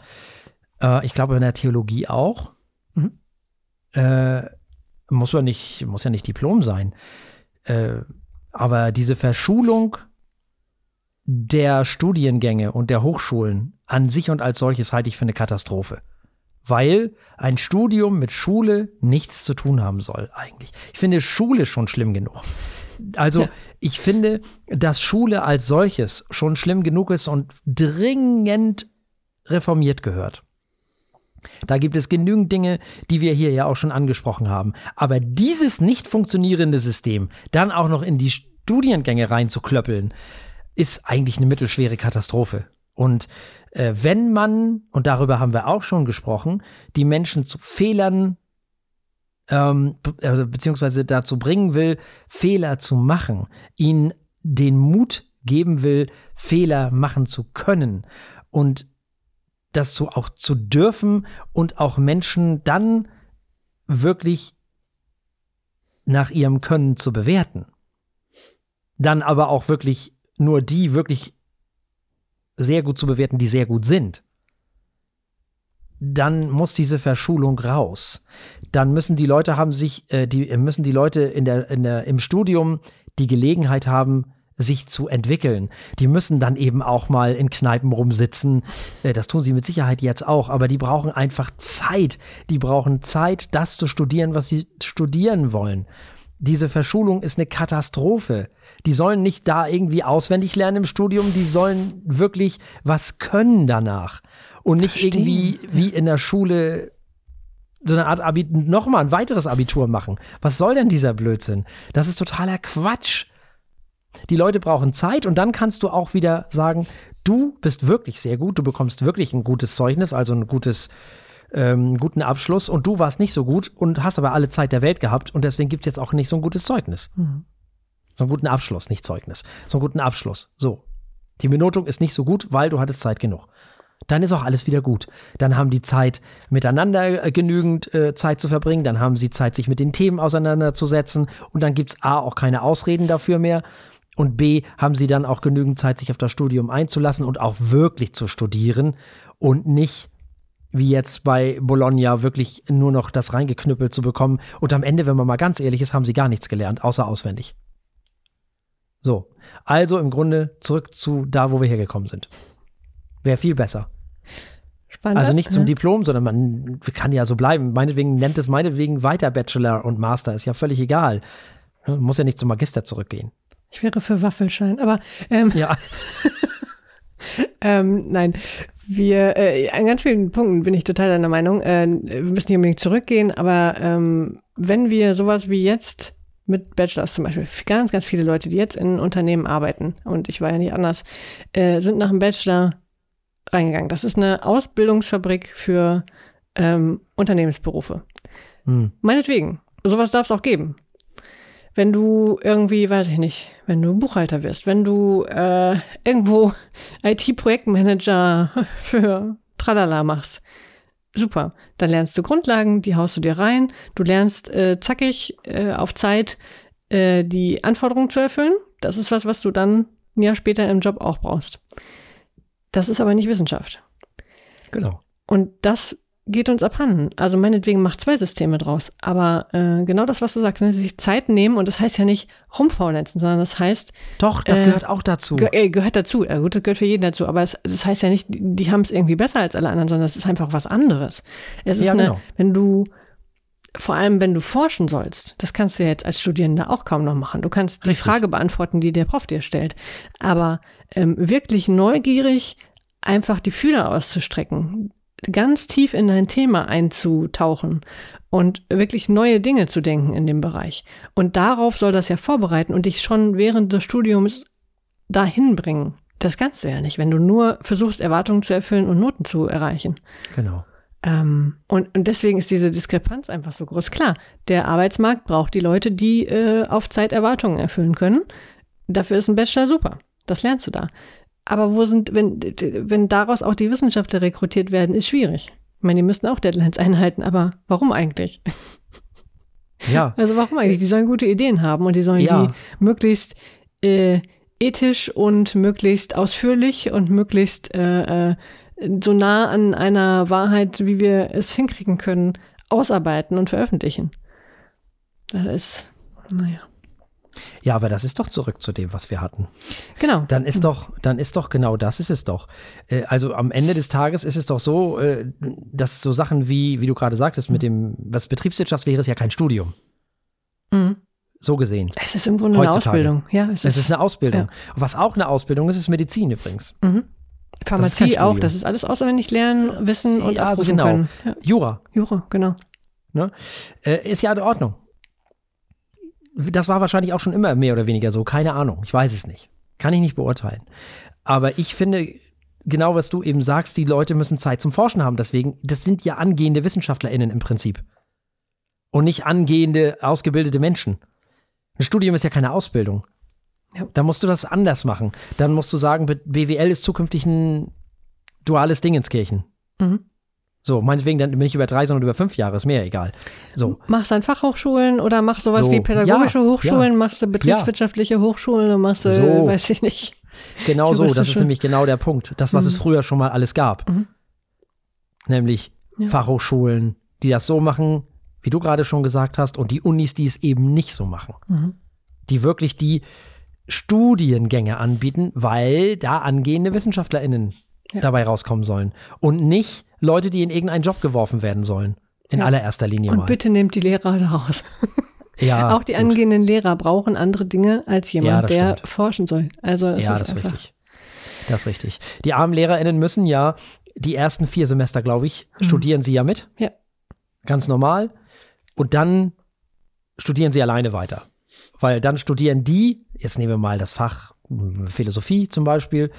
Äh, ich glaube in der Theologie auch. Mhm. Äh, muss ja nicht, muss ja nicht Diplom sein. Äh, aber diese Verschulung der Studiengänge und der Hochschulen an sich und als solches halte ich für eine Katastrophe. Weil ein Studium mit Schule nichts zu tun haben soll, eigentlich. Ich finde Schule schon schlimm genug. Also, Ja. ich finde, dass Schule als solches schon schlimm genug ist und dringend reformiert gehört. Da gibt es genügend Dinge, die wir hier ja auch schon angesprochen haben. Aber dieses nicht funktionierende System dann auch noch in die Studiengänge reinzuklöppeln, ist eigentlich eine mittelschwere Katastrophe. Und äh, wenn man, und darüber haben wir auch schon gesprochen, die Menschen zu Fehlern ähm, be- also beziehungsweise dazu bringen will, Fehler zu machen, ihnen den Mut geben will, Fehler machen zu können und das zu, auch zu dürfen und auch Menschen dann wirklich nach ihrem Können zu bewerten. Dann aber auch wirklich nur die wirklich sehr gut zu bewerten, die sehr gut sind. Dann muss diese Verschulung raus. Dann müssen die Leute haben sich, äh, die müssen die Leute in der, in der, im Studium die Gelegenheit haben, sich zu entwickeln. Die müssen dann eben auch mal in Kneipen rumsitzen. Äh, Das tun sie mit Sicherheit jetzt auch, aber die brauchen einfach Zeit. Die brauchen Zeit, das zu studieren, was sie studieren wollen. Diese Verschulung ist eine Katastrophe. Die sollen nicht da irgendwie auswendig lernen im Studium, die sollen wirklich was können danach. Und nicht Verstehe. irgendwie wie in der Schule so eine Art Abi nochmal ein weiteres Abitur machen. Was soll denn dieser Blödsinn? Das ist totaler Quatsch. Die Leute brauchen Zeit und dann kannst du auch wieder sagen, du bist wirklich sehr gut, du bekommst wirklich ein gutes Zeugnis, also ein gutes, ähm, guten Abschluss und du warst nicht so gut und hast aber alle Zeit der Welt gehabt und deswegen gibt es jetzt auch nicht so ein gutes Zeugnis. So einen guten Abschluss, nicht Zeugnis. So einen guten Abschluss. So. Die Benotung ist nicht so gut, weil du hattest Zeit genug. Dann ist auch alles wieder gut. Dann haben die Zeit, miteinander äh, genügend äh, Zeit zu verbringen. Dann haben sie Zeit, sich mit den Themen auseinanderzusetzen. Und dann gibt es A, auch keine Ausreden dafür mehr. Und B, haben sie dann auch genügend Zeit, sich auf das Studium einzulassen und auch wirklich zu studieren und nicht wie jetzt bei Bologna wirklich nur noch das reingeknüppelt zu bekommen. Und am Ende, wenn man mal ganz ehrlich ist, haben sie gar nichts gelernt, außer auswendig. So, also im Grunde zurück zu da, wo wir hergekommen sind. Wäre viel besser. Spannend. Also nicht zum. Diplom, sondern man kann ja so bleiben. Meinetwegen nennt es meinetwegen weiter Bachelor und Master, ist ja völlig egal. Muss ja nicht zum Magister zurückgehen. Ich wäre für Waffelschein, aber ähm, Ja, Ähm, nein, wir, äh, an ganz vielen Punkten bin ich total deiner Meinung. Äh, wir müssen nicht unbedingt zurückgehen, aber ähm, wenn wir sowas wie jetzt mit Bachelors zum Beispiel, ganz, ganz viele Leute, die jetzt in Unternehmen arbeiten, und ich war ja nicht anders, äh, sind nach dem Bachelor reingegangen. Das ist eine Ausbildungsfabrik für ähm, Unternehmensberufe. hm. Meinetwegen. Sowas darf es auch geben. Wenn du irgendwie, weiß ich nicht, wenn du Buchhalter wirst, wenn du äh, irgendwo IT-Projektmanager für Tralala machst, super. Dann lernst du Grundlagen, die haust du dir rein. Du lernst äh, zackig äh, auf Zeit äh, die Anforderungen zu erfüllen. Das ist was, was du dann ein Jahr später im Job auch brauchst. Das ist aber nicht Wissenschaft. genau. Und das geht uns abhanden. Also meinetwegen macht zwei Systeme draus. Aber äh, genau das, was du sagst, ne, sich Zeit nehmen und das heißt ja nicht rumfaulenzen, sondern das heißt, Doch, das Äh, gehört auch dazu. ge äh, gehört dazu. Ja, gut, das gehört für jeden dazu. Aber es, das heißt ja nicht, die, die haben es irgendwie besser als alle anderen, sondern es ist einfach was anderes. Es ist Ja, eine, genau. wenn du vor allem, wenn du forschen sollst, das kannst du ja jetzt als Studierender auch kaum noch machen. Du kannst die Richtig. Frage beantworten, die der Prof dir stellt. Aber ähm, wirklich neugierig einfach die Fühler auszustrecken, ganz tief in dein Thema einzutauchen und wirklich neue Dinge zu denken in dem Bereich. Und darauf soll das ja vorbereiten und dich schon während des Studiums dahin bringen. Das kannst du ja nicht, wenn du nur versuchst, Erwartungen zu erfüllen und Noten zu erreichen. Genau. Ähm, und, und deswegen ist diese Diskrepanz einfach so groß. Klar, der Arbeitsmarkt braucht die Leute, die äh, auf Zeit Erwartungen erfüllen können. Dafür ist ein Bachelor super. Das lernst du da. Aber wo sind, wenn, wenn daraus auch die Wissenschaftler rekrutiert werden, ist schwierig. Ich meine, die müssen auch Deadlines einhalten, aber warum eigentlich? Ja. Also warum eigentlich? Die sollen gute Ideen haben und die sollen Ja. die möglichst äh, ethisch und möglichst ausführlich und möglichst äh, äh, so nah an einer Wahrheit, wie wir es hinkriegen können, ausarbeiten und veröffentlichen. Das ist, naja. Ja, aber das ist doch zurück zu dem, was wir hatten. Genau. Dann ist doch, dann ist doch genau das ist es doch. Äh, Also am Ende des Tages ist es doch so, äh, dass so Sachen wie, wie du gerade sagtest, mit dem, was Betriebswirtschaftslehre ist ja kein Studium. Mhm. So gesehen. Es ist im Grunde Heutzutage. eine Ausbildung. Ja, es Es ist, ist eine Ausbildung. Und was auch eine Ausbildung ist, ist Medizin übrigens. mhm. das ist Pharmazie auch. Studium. Das ist alles auswendig lernen, wissen und Ja, also genau. können. Ja, Jura Jura, genau. äh, ist ja in Ordnung. Das war wahrscheinlich auch schon immer mehr oder weniger so. Keine Ahnung. Ich weiß es nicht. Kann ich nicht beurteilen. Aber ich finde, genau was du eben sagst, die Leute müssen Zeit zum Forschen haben. Deswegen, das sind ja angehende WissenschaftlerInnen im Prinzip. Und nicht angehende, ausgebildete Menschen. Ein Studium ist ja keine Ausbildung. Ja. Da musst du das anders machen. Dann musst du sagen, BWL ist zukünftig ein duales Ding ins Kirchen. Mhm. So, meinetwegen dann nicht über drei, sondern über fünf Jahre, ist mir egal. So, Machst dann Fachhochschulen oder machst sowas So, wie pädagogische ja, Hochschulen, machst du betriebswirtschaftliche Hochschulen und machst du, So. weiß ich nicht. Genau so, das ist nämlich genau der Punkt. Das, was es Mhm. früher schon mal alles gab. Mhm. Nämlich Ja. Fachhochschulen, die das so machen, wie du gerade schon gesagt hast, und die Unis, die es eben nicht so machen. Mhm. Die wirklich die Studiengänge anbieten, weil da angehende WissenschaftlerInnen Ja. dabei rauskommen sollen. Und nicht Leute, die in irgendeinen Job geworfen werden sollen. In Ja. allererster Linie Und mal. bitte nehmt die Lehrer raus. ja, auch die gut. angehenden Lehrer brauchen andere Dinge als Ja, jemand, das der stimmt. forschen soll. Also Ja, das ist einfach, richtig. Das ist richtig. Die armen LehrerInnen müssen ja die ersten vier Semester, glaube ich, studieren sie ja mit. Ja. Ganz normal. Und dann studieren sie alleine weiter. Weil dann studieren die, jetzt nehmen wir mal das Fach mh, Philosophie zum Beispiel,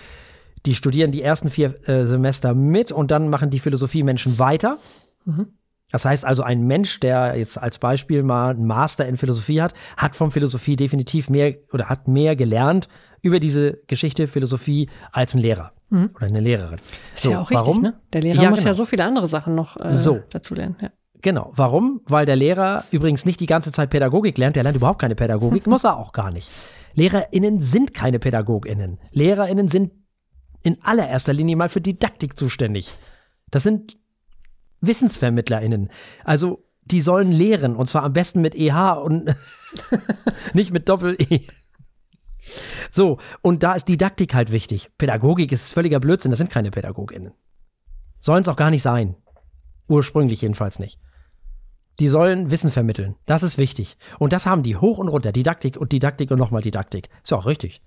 die studieren die ersten vier äh, Semester mit und dann machen die Philosophie-Menschen weiter. Mhm. Das heißt also, ein Mensch, der jetzt als Beispiel mal einen Master in Philosophie hat, hat vom Philosophie definitiv mehr oder hat mehr gelernt über diese Geschichte Philosophie als ein Lehrer oder eine Lehrerin. Ist ja auch richtig, warum? ne? Der Lehrer Ja, muss genau. ja so viele andere Sachen noch äh, So. dazu lernen. Ja. Genau. Warum? Weil der Lehrer übrigens nicht die ganze Zeit Pädagogik lernt. Der lernt überhaupt keine Pädagogik. muss er auch gar nicht. LehrerInnen sind keine PädagogInnen. LehrerInnen sind in allererster Linie mal für Didaktik zuständig. Das sind WissensvermittlerInnen. Also, die sollen lehren. Und zwar am besten mit EH und nicht mit Doppel-E. So, und da ist Didaktik halt wichtig. Pädagogik ist völliger Blödsinn. Das sind keine PädagogInnen. Sollen es auch gar nicht sein. Ursprünglich jedenfalls nicht. Die sollen Wissen vermitteln. Das ist wichtig. Und das haben die hoch und runter. Didaktik und Didaktik und nochmal Didaktik. Ist ja auch richtig.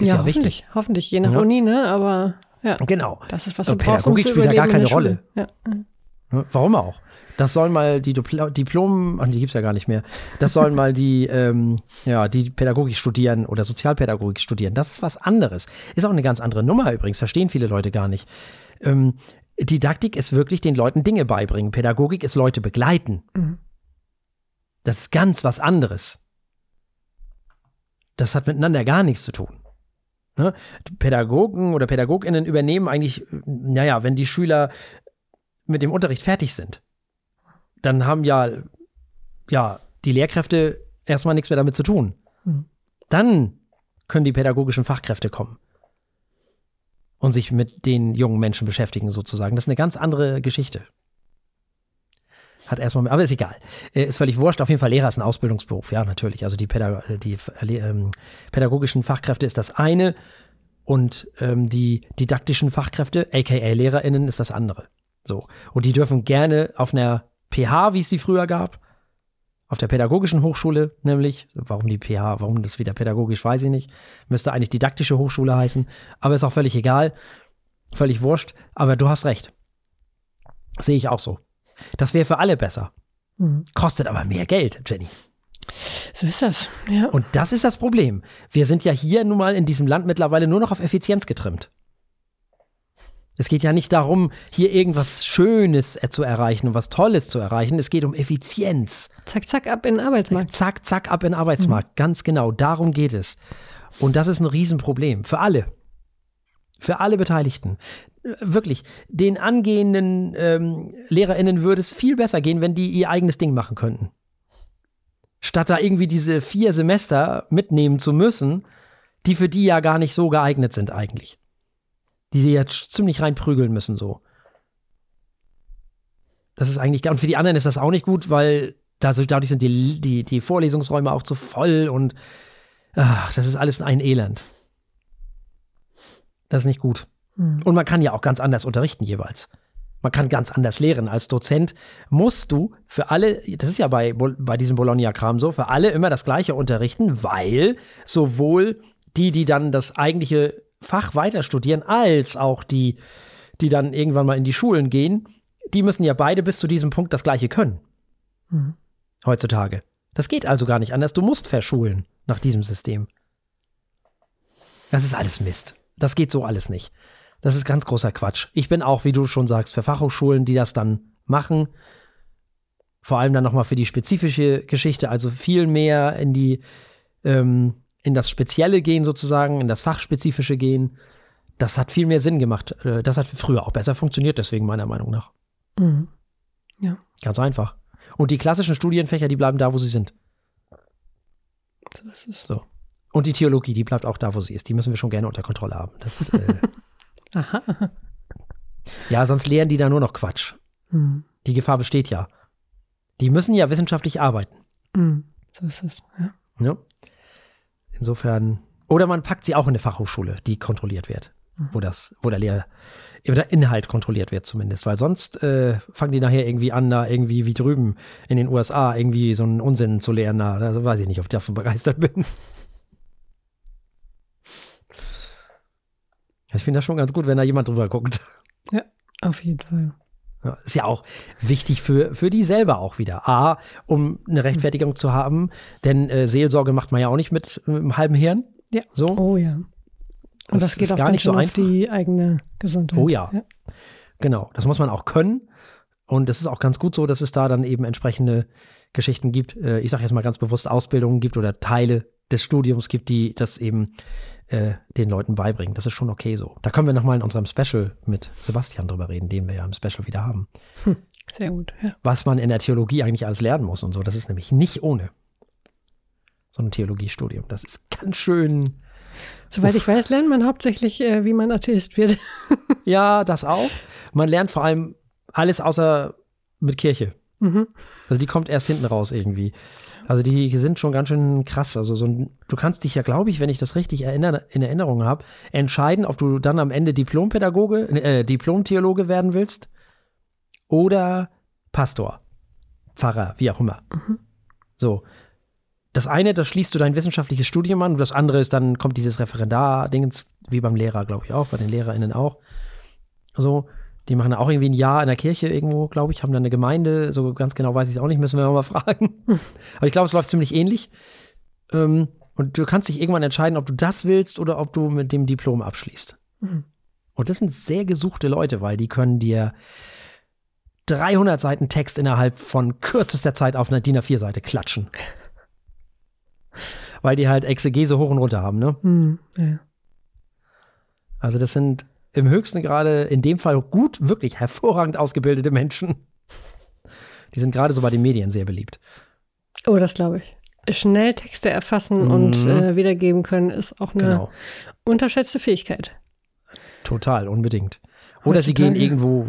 Ist ja, hoffentlich, wichtig. hoffentlich. Je nach Ja. Uni, ne? Aber ja, Genau. das ist was brauchst, um Pädagogik spielt da gar keine Schule. Ja. Warum auch? Das sollen mal die Dipl Diplom, die gibt's ja gar nicht mehr. Das sollen mal die, ähm, ja, die Pädagogik studieren oder Sozialpädagogik studieren. Das ist was anderes. Ist auch eine ganz andere Nummer übrigens. Verstehen viele Leute gar nicht. Ähm, Didaktik ist wirklich den Leuten Dinge beibringen. Pädagogik ist Leute begleiten. Mhm. Das ist ganz was anderes. Das hat miteinander gar nichts zu tun. Ne? Pädagogen oder Pädagoginnen übernehmen eigentlich, naja, wenn die Schüler mit dem Unterricht fertig sind, dann haben ja, ja die Lehrkräfte erstmal nichts mehr damit zu tun. Mhm. Dann können die pädagogischen Fachkräfte kommen und sich mit den jungen Menschen beschäftigen, sozusagen. Das ist eine ganz andere Geschichte. Hat erstmal, aber ist egal. Äh, Ist völlig wurscht. Auf jeden Fall Lehrer ist ein Ausbildungsberuf, ja, natürlich. Also die, Pädag die äh, ähm, pädagogischen Fachkräfte ist das eine und ähm, die didaktischen Fachkräfte, aka LehrerInnen, ist das andere. So. Und die dürfen gerne auf einer PH, wie es die früher gab, auf der pädagogischen Hochschule nämlich, warum die PH, warum das wieder pädagogisch, weiß ich nicht, müsste eigentlich didaktische Hochschule heißen, aber ist auch völlig egal, völlig wurscht, aber du hast recht. Sehe ich auch so. Das wäre für alle besser. Mhm. Kostet aber mehr Geld, Jenny. So ist das, ja. Und das ist das Problem. Wir sind ja hier nun mal in diesem Land mittlerweile nur noch auf Effizienz getrimmt. Es geht ja nicht darum, hier irgendwas Schönes zu erreichen und was Tolles zu erreichen. Es geht um Effizienz. Zack, zack, ab in den Arbeitsmarkt. Zack, zack, ab in den Arbeitsmarkt. Mhm. Ganz genau. Darum geht es. Und das ist ein Riesenproblem. Für alle. Für alle Beteiligten. Wirklich. Den angehenden ähm, LehrerInnen würde es viel besser gehen, wenn die ihr eigenes Ding machen könnten. Statt da irgendwie diese vier Semester mitnehmen zu müssen, die für die ja gar nicht so geeignet sind eigentlich die sie jetzt ziemlich reinprügeln müssen, so. Das ist eigentlich, und für die anderen ist das auch nicht gut, weil dadurch sind die, die, die Vorlesungsräume auch zu voll und ach, das ist alles ein Elend. Das ist nicht gut. Mhm. Und man kann ja auch ganz anders unterrichten jeweils. Man kann ganz anders lehren. Als Dozent musst du für alle, das ist ja bei, bei diesem Bologna-Kram so, für alle immer das Gleiche unterrichten, weil sowohl die, die dann das eigentliche Fach weiter studieren, als auch die, die dann irgendwann mal in die Schulen gehen, die müssen ja beide bis zu diesem Punkt das Gleiche können. Mhm. Heutzutage. Das geht also gar nicht anders. Du musst verschulen nach diesem System. Das ist alles Mist. Das geht so alles nicht. Das ist ganz großer Quatsch. Ich bin auch, wie du schon sagst, für Fachhochschulen, die das dann machen. Vor allem dann nochmal für die spezifische Geschichte, also viel mehr in die ähm, in das Spezielle gehen sozusagen, in das Fachspezifische gehen, das hat viel mehr Sinn gemacht. Äh, das hat früher auch besser funktioniert, deswegen meiner Meinung nach. Mhm. Ja. Ganz einfach. Und die klassischen Studienfächer, die bleiben da, wo sie sind. Es. So. Und die Theologie, die bleibt auch da, wo sie ist. Die müssen wir schon gerne unter Kontrolle haben. Das, äh Aha. Ja, sonst lehren die da nur noch Quatsch. Mhm. Die Gefahr besteht ja. Die müssen ja wissenschaftlich arbeiten. Mhm. So ist es, ja. ja. Insofern, oder man packt sie auch in eine Fachhochschule, die kontrolliert wird, mhm. wo das, wo der Lehr, der Inhalt kontrolliert wird zumindest, weil sonst äh, fangen die nachher irgendwie an, da irgendwie wie drüben in den USA irgendwie so einen Unsinn zu lehren. Da also weiß ich nicht, ob ich davon begeistert bin. Ich finde das schon ganz gut, wenn da jemand drüber guckt. Ja, auf jeden Fall. Ja, ist ja auch wichtig für, für die selber auch wieder. A, um eine Rechtfertigung zu haben, denn äh, Seelsorge macht man ja auch nicht mit, mit einem halben Hirn. Ja. So. Oh ja. Und das, das geht auch gar nicht so einfach. auf die eigene Gesundheit. Oh ja. ja. Genau. Das muss man auch können. Und es ist auch ganz gut so, dass es da dann eben entsprechende Geschichten gibt. Äh, ich sage jetzt mal ganz bewusst Ausbildungen gibt oder Teile des Studiums gibt, die das eben äh, den Leuten beibringen. Das ist schon okay so. Da können wir nochmal in unserem Special mit Sebastian drüber reden, den wir ja im Special wieder haben. Hm, sehr gut, ja. Was man in der Theologie eigentlich alles lernen muss und so. Das ist nämlich nicht ohne so ein Theologiestudium. Das ist ganz schön. Soweit ich weiß, lernt man hauptsächlich, äh, wie man Atheist wird. ja, das auch. Man lernt vor allem alles außer mit Kirche. Mhm. Also die kommt erst hinten raus irgendwie. Also die sind schon ganz schön krass. Also so ein, du kannst dich ja, glaube ich, wenn ich das richtig erinnere, in Erinnerung habe, entscheiden, ob du dann am Ende Diplompädagoge, äh, Diplomtheologe werden willst oder Pastor, Pfarrer, wie auch immer. Mhm. So. Das eine, da schließt du dein wissenschaftliches Studium an und das andere ist, dann kommt dieses Referendar-Dingens, wie beim Lehrer, glaube ich auch, bei den LehrerInnen auch. So. Die machen auch irgendwie ein Jahr in der Kirche irgendwo, glaube ich, haben dann eine Gemeinde. So ganz genau weiß ich es auch nicht, müssen wir mal fragen. Aber ich glaube, es läuft ziemlich ähnlich. Ähm, und du kannst dich irgendwann entscheiden, ob du das willst oder ob du mit dem Diplom abschließt. Mhm. Und das sind sehr gesuchte Leute, weil die können dir 300 Seiten Text innerhalb von kürzester Zeit auf einer DIN A4-Seite klatschen. weil die halt Exegese hoch und runter haben, ne? Mhm, ja. Also das sind im höchsten Grade in dem Fall gut, wirklich hervorragend ausgebildete Menschen. Die sind gerade so bei den Medien sehr beliebt. Oh, das glaube ich. Schnell Texte erfassen mhm. und äh, wiedergeben können, ist auch eine genau. unterschätzte Fähigkeit. Total, unbedingt. Oder sie gehen irgendwo,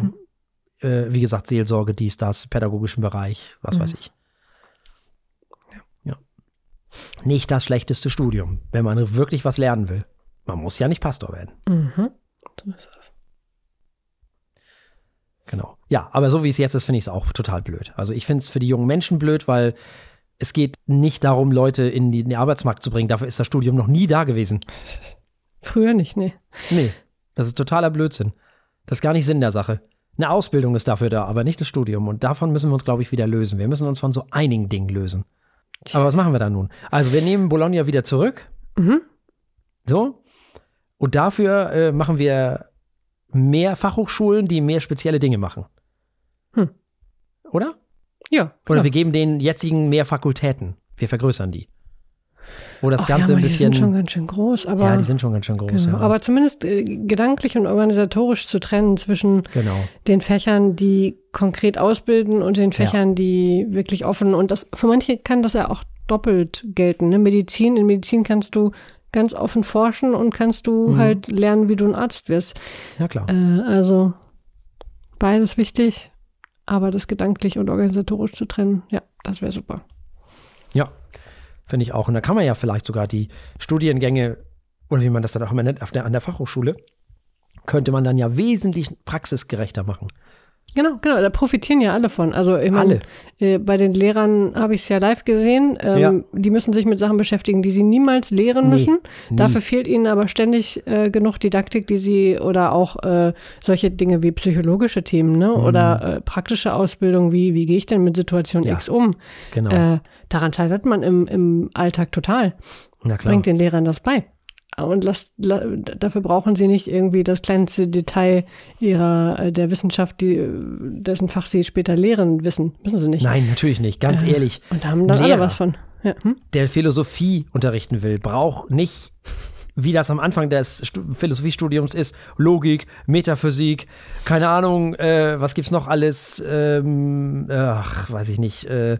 äh, wie gesagt, Seelsorge, dies, das, pädagogischen Bereich, was mhm. weiß ich. Ja. Nicht das schlechteste Studium, wenn man wirklich was lernen will. Man muss ja nicht Pastor werden. Mhm. So ist das. Genau. Ja, aber so wie es jetzt ist, finde ich es auch total blöd. Also ich finde es für die jungen Menschen blöd, weil es geht nicht darum, Leute in, die, in den Arbeitsmarkt zu bringen. Dafür ist das Studium noch nie da gewesen. Früher nicht, nee. Nee, das ist totaler Blödsinn. Das ist gar nicht Sinn der Sache. Eine Ausbildung ist dafür da, aber nicht das Studium. Und davon müssen wir uns, glaube ich, wieder lösen. Wir müssen uns von so einigen Dingen lösen. Aber was machen wir dann nun? Also wir nehmen Bologna wieder zurück. Mhm. So. Und dafür äh, machen wir mehr Fachhochschulen, die mehr spezielle Dinge machen. Hm. Oder? Ja. Oder genau. wir geben den jetzigen mehr Fakultäten. Wir vergrößern die. Wo das Ach Ganze ja, ein bisschen. Die sind schon ganz schön groß, aber. ja, die sind schon ganz schön groß. genau. Ja. Aber zumindest äh, gedanklich und organisatorisch zu trennen zwischen genau. den Fächern, die konkret ausbilden und den Fächern, die wirklich offen und das für manche kann das ja auch doppelt gelten. Ne? Medizin, in Medizin kannst du ganz offen forschen und kannst du Mhm. halt lernen, wie du ein Arzt wirst. Ja, klar. Äh, also beides wichtig, aber das gedanklich und organisatorisch zu trennen, ja, das wäre super. Ja, finde ich auch. Und da kann man ja vielleicht sogar die Studiengänge, oder wie man das dann auch immer nennt, auf der, an der Fachhochschule, könnte man dann ja wesentlich praxisgerechter machen. Genau, genau, da profitieren ja alle von. Also ich Alle. meine, äh, bei den Lehrern habe ich es ja live gesehen. Ähm, Ja. Die müssen sich mit Sachen beschäftigen, die sie niemals lehren Nee, müssen. nie. Dafür fehlt ihnen aber ständig äh, genug Didaktik, die sie oder auch äh, solche Dinge wie psychologische Themen ne? oder äh, praktische Ausbildung, wie wie gehe ich denn mit Situation Mhm. Ja, X um? Genau. Äh, daran scheitert man im, im Alltag total. Na klar. Bringt den Lehrern das bei. Und lasst, la, dafür brauchen sie nicht irgendwie das kleinste Detail ihrer äh, der Wissenschaft, die, dessen Fach sie später lehren, wissen. Müssen sie nicht. Nein, natürlich nicht. Ganz Äh, ehrlich. Und da haben dann Lehrer. alle was von. Ja, hm? der Philosophie unterrichten will, braucht nicht, wie das am Anfang des Stu Philosophiestudiums ist, Logik, Metaphysik, keine Ahnung, äh, was gibt's noch alles, ähm, ach, weiß ich nicht, äh,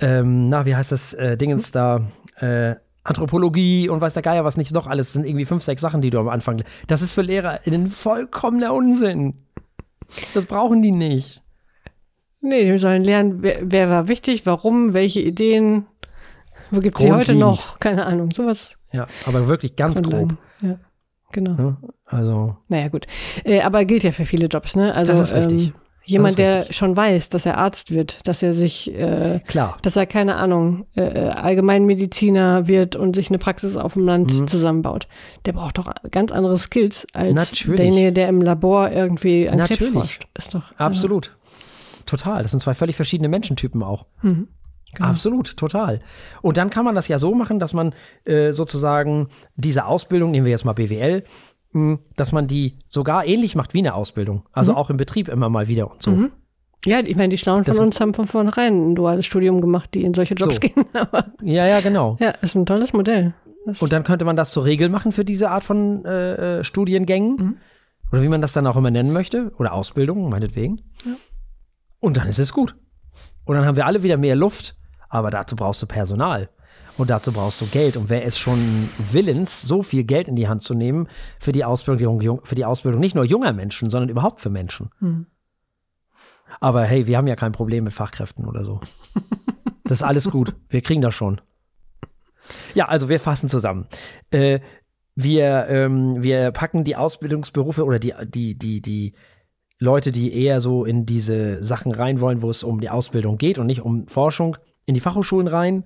ähm, na, wie heißt das, äh, Dingens da, äh, Anthropologie und weiß der Geier was nicht noch alles, das sind irgendwie fünf, sechs Sachen, die du am Anfang, das ist für LehrerInnen vollkommener Unsinn. Das brauchen die nicht. Nee, die sollen lernen, wer, wer war wichtig, warum, welche Ideen, wo gibt es sie heute noch? Keine Ahnung, sowas. Ja, aber wirklich ganz grob. Ja, genau. Ne? Also, Naja, gut. Äh, aber gilt ja für viele Jobs, ne? Also, Das ist richtig. Ähm, jemand, der schon weiß, dass er Arzt wird, dass er sich, äh, klar. dass er, keine Ahnung, äh, äh, Allgemeinmediziner wird und sich eine Praxis auf dem Land Mhm. zusammenbaut, der braucht doch ganz andere Skills als Natürlich. derjenige, der im Labor irgendwie an Krebs Natürlich. forscht. Ist doch. Absolut. Total. Das sind zwei völlig verschiedene Menschentypen auch. Mhm. Genau. Absolut, total. Und dann kann man das ja so machen, dass man äh, sozusagen diese Ausbildung, nehmen wir jetzt mal BWL, dass man die sogar ähnlich macht wie eine Ausbildung. Also auch im Betrieb immer mal wieder und so. Mhm. Ja, ich meine, die Schlauen von Das- uns haben von vornherein ein duales Studium gemacht, die in solche Jobs So. gehen. Ja, ja, genau. ja, ist ein tolles Modell. Das, Und dann könnte man das zur Regel machen für diese Art von äh, äh, Studiengängen. Mhm. Oder wie man das dann auch immer nennen möchte. Oder Ausbildung, meinetwegen. Und dann ist es gut. Und dann haben wir alle wieder mehr Luft. Aber dazu brauchst du Personal. Und dazu brauchst du Geld. Und wer ist schon willens, so viel Geld in die Hand zu nehmen für die Ausbildung, für die Ausbildung nicht nur junger Menschen, sondern überhaupt für Menschen? Mhm. Aber hey, wir haben ja kein Problem mit Fachkräften oder so. Das ist alles gut. Wir kriegen das schon. Ja, also wir fassen zusammen. Äh, wir, ähm, wir packen die Ausbildungsberufe oder die, die, die, die Leute, die eher so in diese Sachen rein wollen, wo es um die Ausbildung geht und nicht um Forschung, in die Fachhochschulen rein.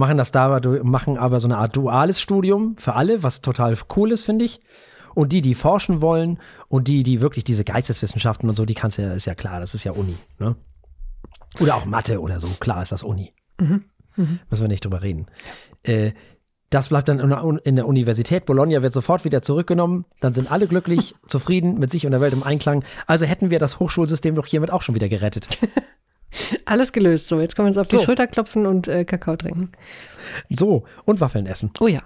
Machen das da, machen aber so eine Art duales Studium für alle, was total cool ist, finde ich. Und die, die forschen wollen und die, die wirklich diese Geisteswissenschaften und so, die kannst ja, ist ja klar, das ist ja Uni, ne? Oder auch Mathe oder so, klar ist das Uni. Mhm. Müssen wir nicht drüber reden. Äh, das bleibt dann in der, Un- in der Universität. Bologna wird sofort wieder zurückgenommen. Dann sind alle glücklich, zufrieden, mit sich und der Welt im Einklang. Also hätten wir das Hochschulsystem doch hiermit auch schon wieder gerettet. Alles gelöst. So, jetzt können wir uns auf die So. Schulter klopfen und äh, Kakao trinken. So, und Waffeln essen. Oh ja.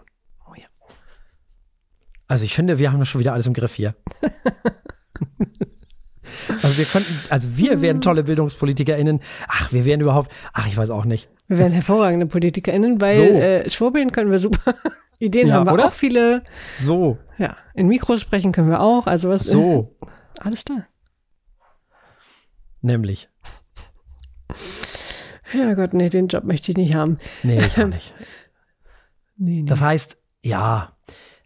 Also ich finde, wir haben das schon wieder alles im Griff hier. also wir könnten, also wir wären tolle BildungspolitikerInnen. Ach, wir wären überhaupt, ach, ich weiß auch nicht. Wir wären hervorragende PolitikerInnen, weil So. äh, schwurbeln können wir super. Ideen Ja, haben wir oder? auch viele. So, Ja, in Mikros sprechen können wir auch. Also was? so, Äh, alles da. nämlich. Ja Gott, nee, den Job möchte ich nicht haben. Nee, ich auch nicht. Nee, nee. Das heißt, ja,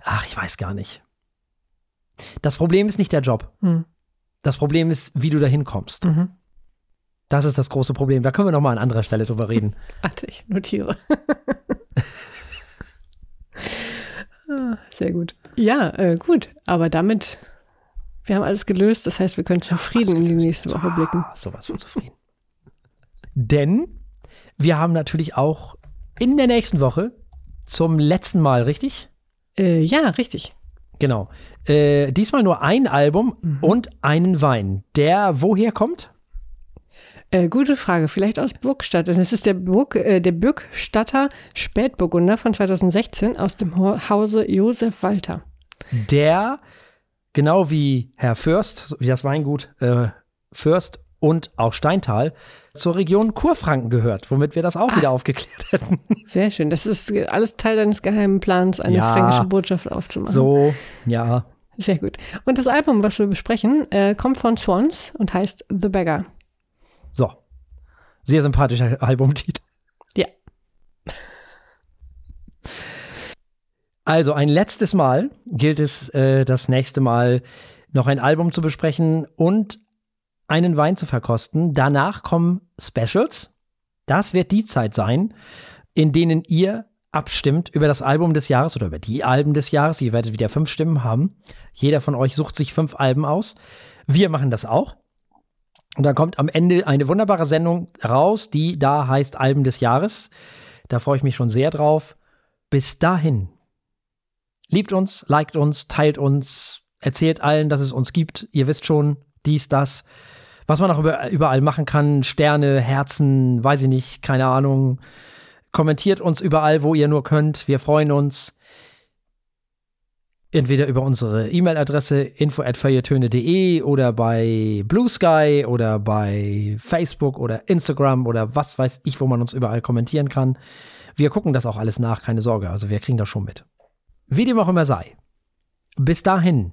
ach, ich weiß gar nicht. Das Problem ist nicht der Job. Hm. Das Problem ist, wie du da hinkommst. Mhm. Das ist das große Problem. Da können wir noch mal an anderer Stelle drüber reden. Warte, ich notiere. Ah, Sehr gut. Ja, äh, gut. Aber damit, wir haben alles gelöst. Das heißt, wir können zufrieden in die nächste Woche blicken. Ah, sowas von zufrieden. Denn Wir haben natürlich auch in der nächsten Woche zum letzten Mal, richtig? Äh, ja, richtig. Genau. Äh, diesmal nur ein Album mhm. und einen Wein, der woher kommt? Äh, gute Frage, vielleicht aus Burgstadt. Das ist der, Burg, äh, der Bürgstatter Spätburgunder von 2016 aus dem Hause Josef Walter. Der, genau wie Herr Fürst, wie das Weingut äh, Fürst und auch Steintal, zur Region Kurfranken gehört, womit wir das auch ah, wieder aufgeklärt hätten. Sehr schön. Das ist alles Teil deines geheimen Plans, eine ja, fränkische Botschaft aufzumachen. So, ja. Sehr gut. Und das Album, was wir besprechen, äh, kommt von Swans und heißt The Beggar. So. Sehr sympathischer Albumtitel. Ja. Also ein letztes Mal gilt es, äh, das nächste Mal noch ein Album zu besprechen und einen Wein zu verkosten. Danach kommen Specials. Das wird die Zeit sein, in denen ihr abstimmt über das Album des Jahres oder über die Alben des Jahres. Ihr werdet wieder fünf Stimmen haben. Jeder von euch sucht sich fünf Alben aus. Wir machen das auch. Und dann kommt am Ende eine wunderbare Sendung raus, die da heißt Alben des Jahres. Da freue ich mich schon sehr drauf. Bis dahin. Liebt uns, liked uns, teilt uns, erzählt allen, dass es uns gibt. Ihr wisst schon, dies, das. Was man auch überall machen kann. Sterne, Herzen, weiß ich nicht, keine Ahnung. Kommentiert uns überall, wo ihr nur könnt. Wir freuen uns entweder über unsere E-Mail-Adresse info@feuilletöne.de oder bei Blue Sky oder bei Facebook oder Instagram oder was weiß ich, wo man uns überall kommentieren kann. Wir gucken das auch alles nach, keine Sorge, also wir kriegen das schon mit. Wie dem auch immer sei. Bis dahin